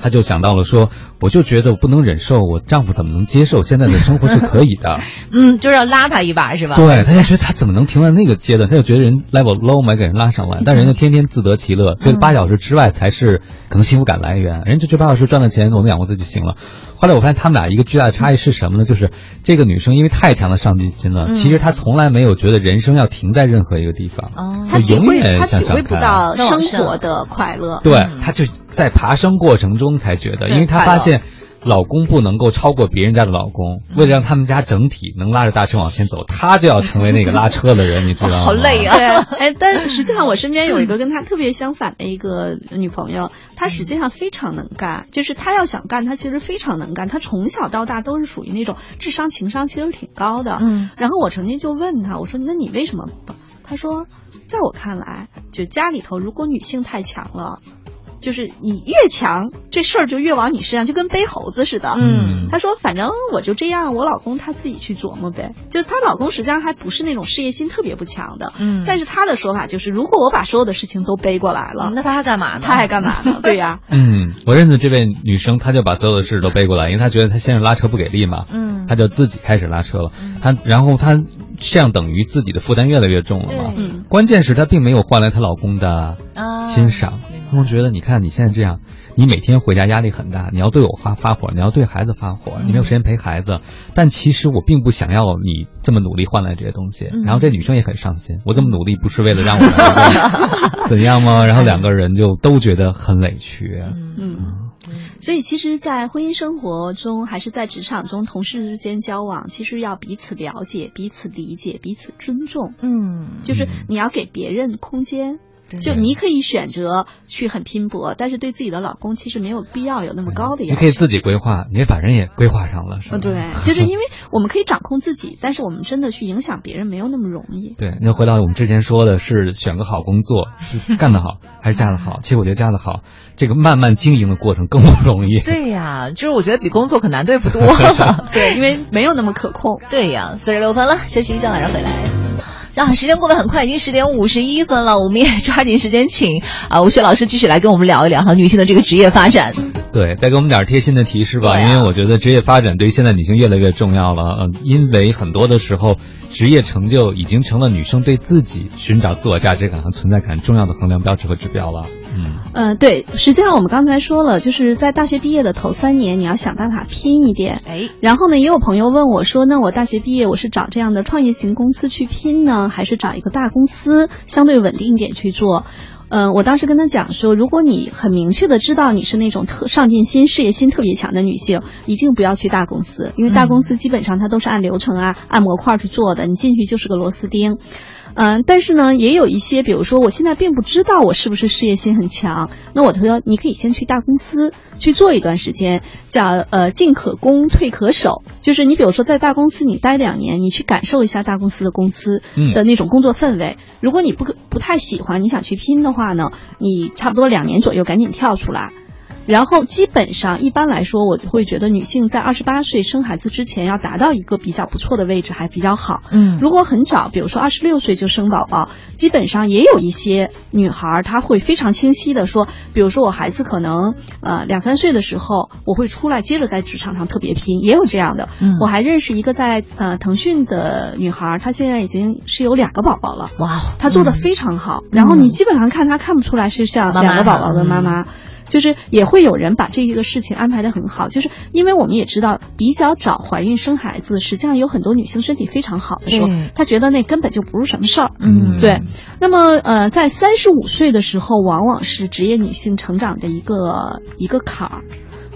S2: 她就想到了说，我就觉得我不能忍受，我丈夫怎么能接受现在的生活是可以的，
S1: 嗯，就是要拉他一把是吧？
S2: 对，他就觉得他怎么能停在那个阶段，他就觉得人 level low 没给人拉上来，但人家天天自得其乐，觉得八小时之外才是可能幸福感来源，人就觉得八小时赚的钱我们养活自己就行了。后来我发现他们俩一个巨大的差异是什么呢？就是这个女生因为太强的上进心了，其实她从来没有觉得人生要停在任何一个地方，
S1: 哦，
S3: 她体会她体会
S2: 不
S3: 到生活的快乐，
S2: 对，她就在爬升过程中才觉得，因为她发现。老公不能够超过别人家的老公，为了让他们家整体能拉着大车往前走，她就要成为那个拉车的人，你知道吗？
S1: 好累
S3: 啊！哎，但实际上我身边有一个跟她特别相反的一个女朋友，她实际上非常能干，就是她要想干，她其实非常能干。她从小到大都是属于那种智商情商其实挺高的。
S1: 嗯。
S3: 然后我曾经就问她，我说：“那你为什么不？”她说：“在我看来，就家里头如果女性太强了。”就是你越强，这事儿就越往你身上，就跟背猴子似的。
S1: 嗯，
S3: 她说，反正我就这样，我老公他自己去琢磨呗。就她老公实际上还不是那种事业心特别不强的。
S1: 嗯，
S3: 但是她的说法就是，如果我把所有的事情都背过来了，
S1: 那他还干嘛呢？
S3: 他还干嘛呢？对呀。
S2: 嗯，我认识这位女生，她就把所有的事都背过来，因为她觉得她先生拉车不给力嘛。
S1: 嗯，
S2: 她就自己开始拉车了。她然后她这样等于自己的负担越来越重了嘛。
S3: 嗯，
S2: 关键是她并没有换来她老公的欣赏。老公觉得，你看你现在这样，你每天回家压力很大，你要对我发发火，你要对孩子发火，你没有时间陪孩子。但其实我并不想要你这么努力换来这些东西。然后这女生也很伤心，我这么努力不是为了让我 怎样吗？然后两个人就都觉得很委屈。
S3: 嗯，所以其实，在婚姻生活中，还是在职场中，同事之间交往，其实要彼此了解、彼此理解、彼此尊重。
S1: 嗯，
S3: 就是你要给别人空间。就你可以选择去很拼搏，但是对自己的老公其实没有必要有那么高的要求。
S2: 你可以自己规划，你也把人也规划上了，是吧？
S3: 对，就是因为我们可以掌控自己，但是我们真的去影响别人没有那么容易。
S2: 对，那回到我们之前说的是选个好工作，干得好还是嫁得好？其实我觉得嫁得好，这个慢慢经营的过程更不容易。
S1: 对呀，就是我觉得比工作可难对付多。
S3: 对，因为没有那么可控。
S1: 对呀，四十六分了，休息一下，晚上回来。啊，时间过得很快，已经十点五十一分了，我们也抓紧时间请啊吴雪老师继续来跟我们聊一聊哈女性的这个职业发展。
S2: 对，再给我们点贴心的提示吧，因为我觉得职业发展对于现在女性越来越重要了。嗯，因为很多的时候，职业成就已经成了女生对自己寻找自我价值感和存在感重要的衡量标志和指标了。
S3: 嗯呃，对，实际上我们刚才说了，就是在大学毕业的头三年，你要想办法拼一点。
S1: 哎，
S3: 然后呢，也有朋友问我说，那我大学毕业，我是找这样的创业型公司去拼呢，还是找一个大公司相对稳定一点去做？嗯，我当时跟他讲说，如果你很明确的知道你是那种特上进心、事业心特别强的女性，一定不要去大公司，因为大公司基本上它都是按流程啊、按模块去做的，你进去就是个螺丝钉。嗯，但是呢，也有一些，比如说，我现在并不知道我是不是事业心很强，那我说你可以先去大公司去做一段时间，叫呃进可攻退可守，就是你比如说在大公司你待两年，你去感受一下大公司的公司的那种工作氛围。如果你不不太喜欢，你想去拼的话呢，你差不多两年左右赶紧跳出来。然后基本上一般来说，我会觉得女性在二十八岁生孩子之前要达到一个比较不错的位置还比较好。
S1: 嗯，
S3: 如果很早，比如说二十六岁就生宝宝，基本上也有一些女孩她会非常清晰的说，比如说我孩子可能呃两三岁的时候，我会出来接着在职场上特别拼，也有这样的。
S1: 嗯，
S3: 我还认识一个在呃腾讯的女孩，她现在已经是有两个宝宝了。
S1: 哇，
S3: 她做的非常好。然后你基本上看她看不出来是像两个宝宝的妈妈。就是也会有人把这一个事情安排的很好，就是因为我们也知道，比较早怀孕生孩子，实际上有很多女性身体非常好的时候，她觉得那根本就不是什么事儿。
S1: 嗯，
S3: 对。那么呃，在三十五岁的时候，往往是职业女性成长的一个一个坎儿。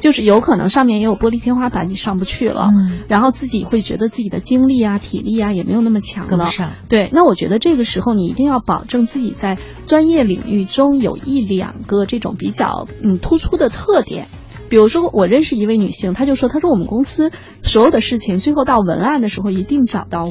S3: 就是有可能上面也有玻璃天花板，你上不去了，然后自己会觉得自己的精力啊、体力啊也没有那么强了。对，那我觉得这个时候你一定要保证自己在专业领域中有一两个这种比较嗯突出的特点。比如说，我认识一位女性，她就说：“她说我们公司所有的事情，最后到文案的时候一定找到我，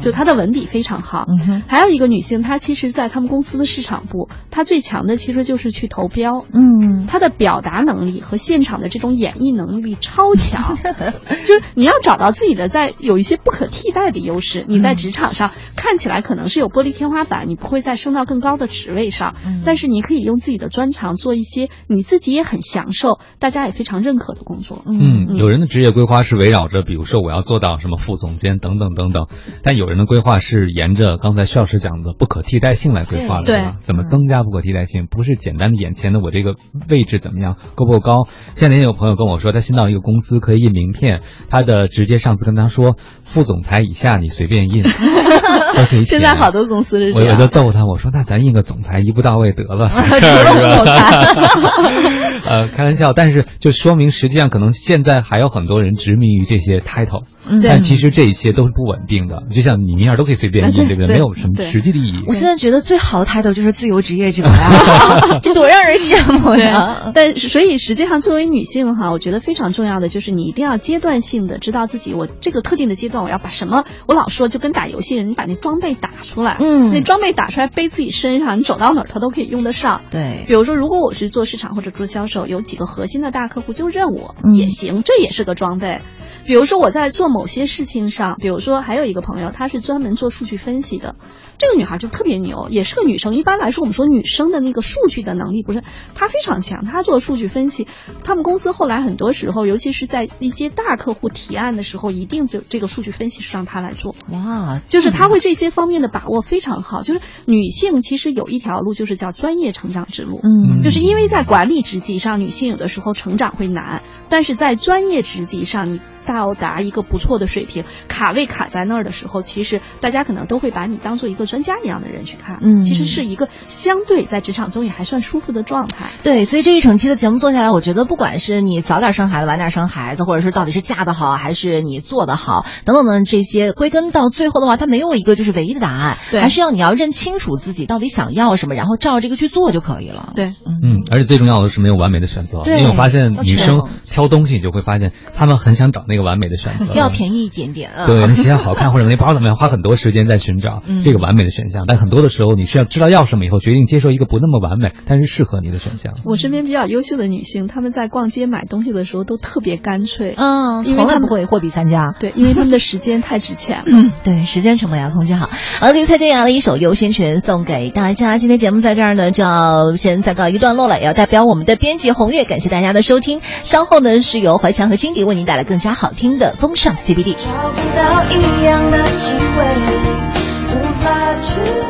S3: 就她的文笔非常好。”还有一个女性，她其实，在他们公司的市场部，她最强的其实就是去投标。
S1: 嗯，
S3: 她的表达能力和现场的这种演绎能力超强，就是你要找到自己的在有一些不可替代的优势。你在职场上看起来可能是有玻璃天花板，你不会再升到更高的职位上，但是你可以用自己的专长做一些你自己也很享受。但大家也非常认可的工作。
S2: 嗯，有人的职业规划是围绕着，比如说我要做到什么副总监等等等等，但有人的规划是沿着刚才徐老师讲的不可替代性来规划的，对吧？怎么增加不可替代性？不是简单的眼前的我这个位置怎么样够不够高？现在也有朋友跟我说，他新到一个公司可以印名片，他的直接上司跟他说，副总裁以下你随便印，都可以。
S3: 现在好多公司是这
S2: 样。我就逗他，我说那咱印个总裁一步到位得了，
S3: 除了副总
S2: 裁。呃，开玩笑，但是。就说明，实际上可能现在还有很多人执迷于这些 title，但其实这一切都是不稳定的。就像你名片都可以随便印，对不对？没有什么实际的意义。
S1: 我现在觉得最好的 title 就是自由职业者呀，这多让人羡慕呀！
S3: 但所以实际上作为女性哈，我觉得非常重要的就是你一定要阶段性的知道自己，我这个特定的阶段我要把什么。我老说就跟打游戏人，你把那装备打出来，
S1: 嗯，
S3: 那装备打出来背自己身上，你走到哪儿它都可以用得上。
S1: 对，
S3: 比如说如果我是做市场或者做销售，有几个核心的大客户就认。我也行，这也是个装备。比如说我在做某些事情上，比如说还有一个朋友，他是专门做数据分析的。这个女孩就特别牛，也是个女生。一般来说，我们说女生的那个数据的能力不是她非常强，她做数据分析。他们公司后来很多时候，尤其是在一些大客户提案的时候，一定就这个数据分析是让她来做。
S1: 哇，
S3: 就是她会这些方面的把握非常好。就是女性其实有一条路，就是叫专业成长之路。
S1: 嗯，
S3: 就是因为在管理职级上，女性有的时候成长会难，但是在专业职级上，你到达一个不错的水平，卡位卡在那儿的时候，其实大家可能都会把你当做一个专家一样的人去看。
S1: 嗯，
S3: 其实是一个相对在职场中也还算舒服的状态。
S1: 对，所以这一整期的节目做下来，我觉得不管是你早点生孩子、晚点生孩子，或者是到底是嫁的好还是你做得好，等等等这些，归根到最后的话，它没有一个就是唯一的答案，
S3: 对，
S1: 还是要你要认清楚自己到底想要什么，然后照着这个去做就可以了。
S3: 对，
S2: 嗯，而且最重要的是没有完美的选择。你有发现女生挑东西，你就会发现她们很想找那个完美的选择，
S1: 要便宜一点点啊。
S2: 对，那鞋好看或者那包怎么样，花很多时间在寻找这个完美的选项。但很多的时候，你是要知道要什么以后，决定接受一个不那么完美但是适合你的选项。
S3: 我身边比较优秀的女性，她们在逛街买东西的时候都特别干脆，
S1: 嗯，从来不会货比三家。
S3: 对，因为她们的时间太值钱了。
S1: 嗯，对，时间成本要控制好。好，这个蔡健雅的一首《优先权》送给大家。今天节目在这儿呢，就要先暂告一段落了。也要代表我们的编辑红月，感谢大家的收听。稍后呢，是由怀强和金迪为您带来更加好听的风尚 CBD。
S4: 找不到一样的机会，无法去。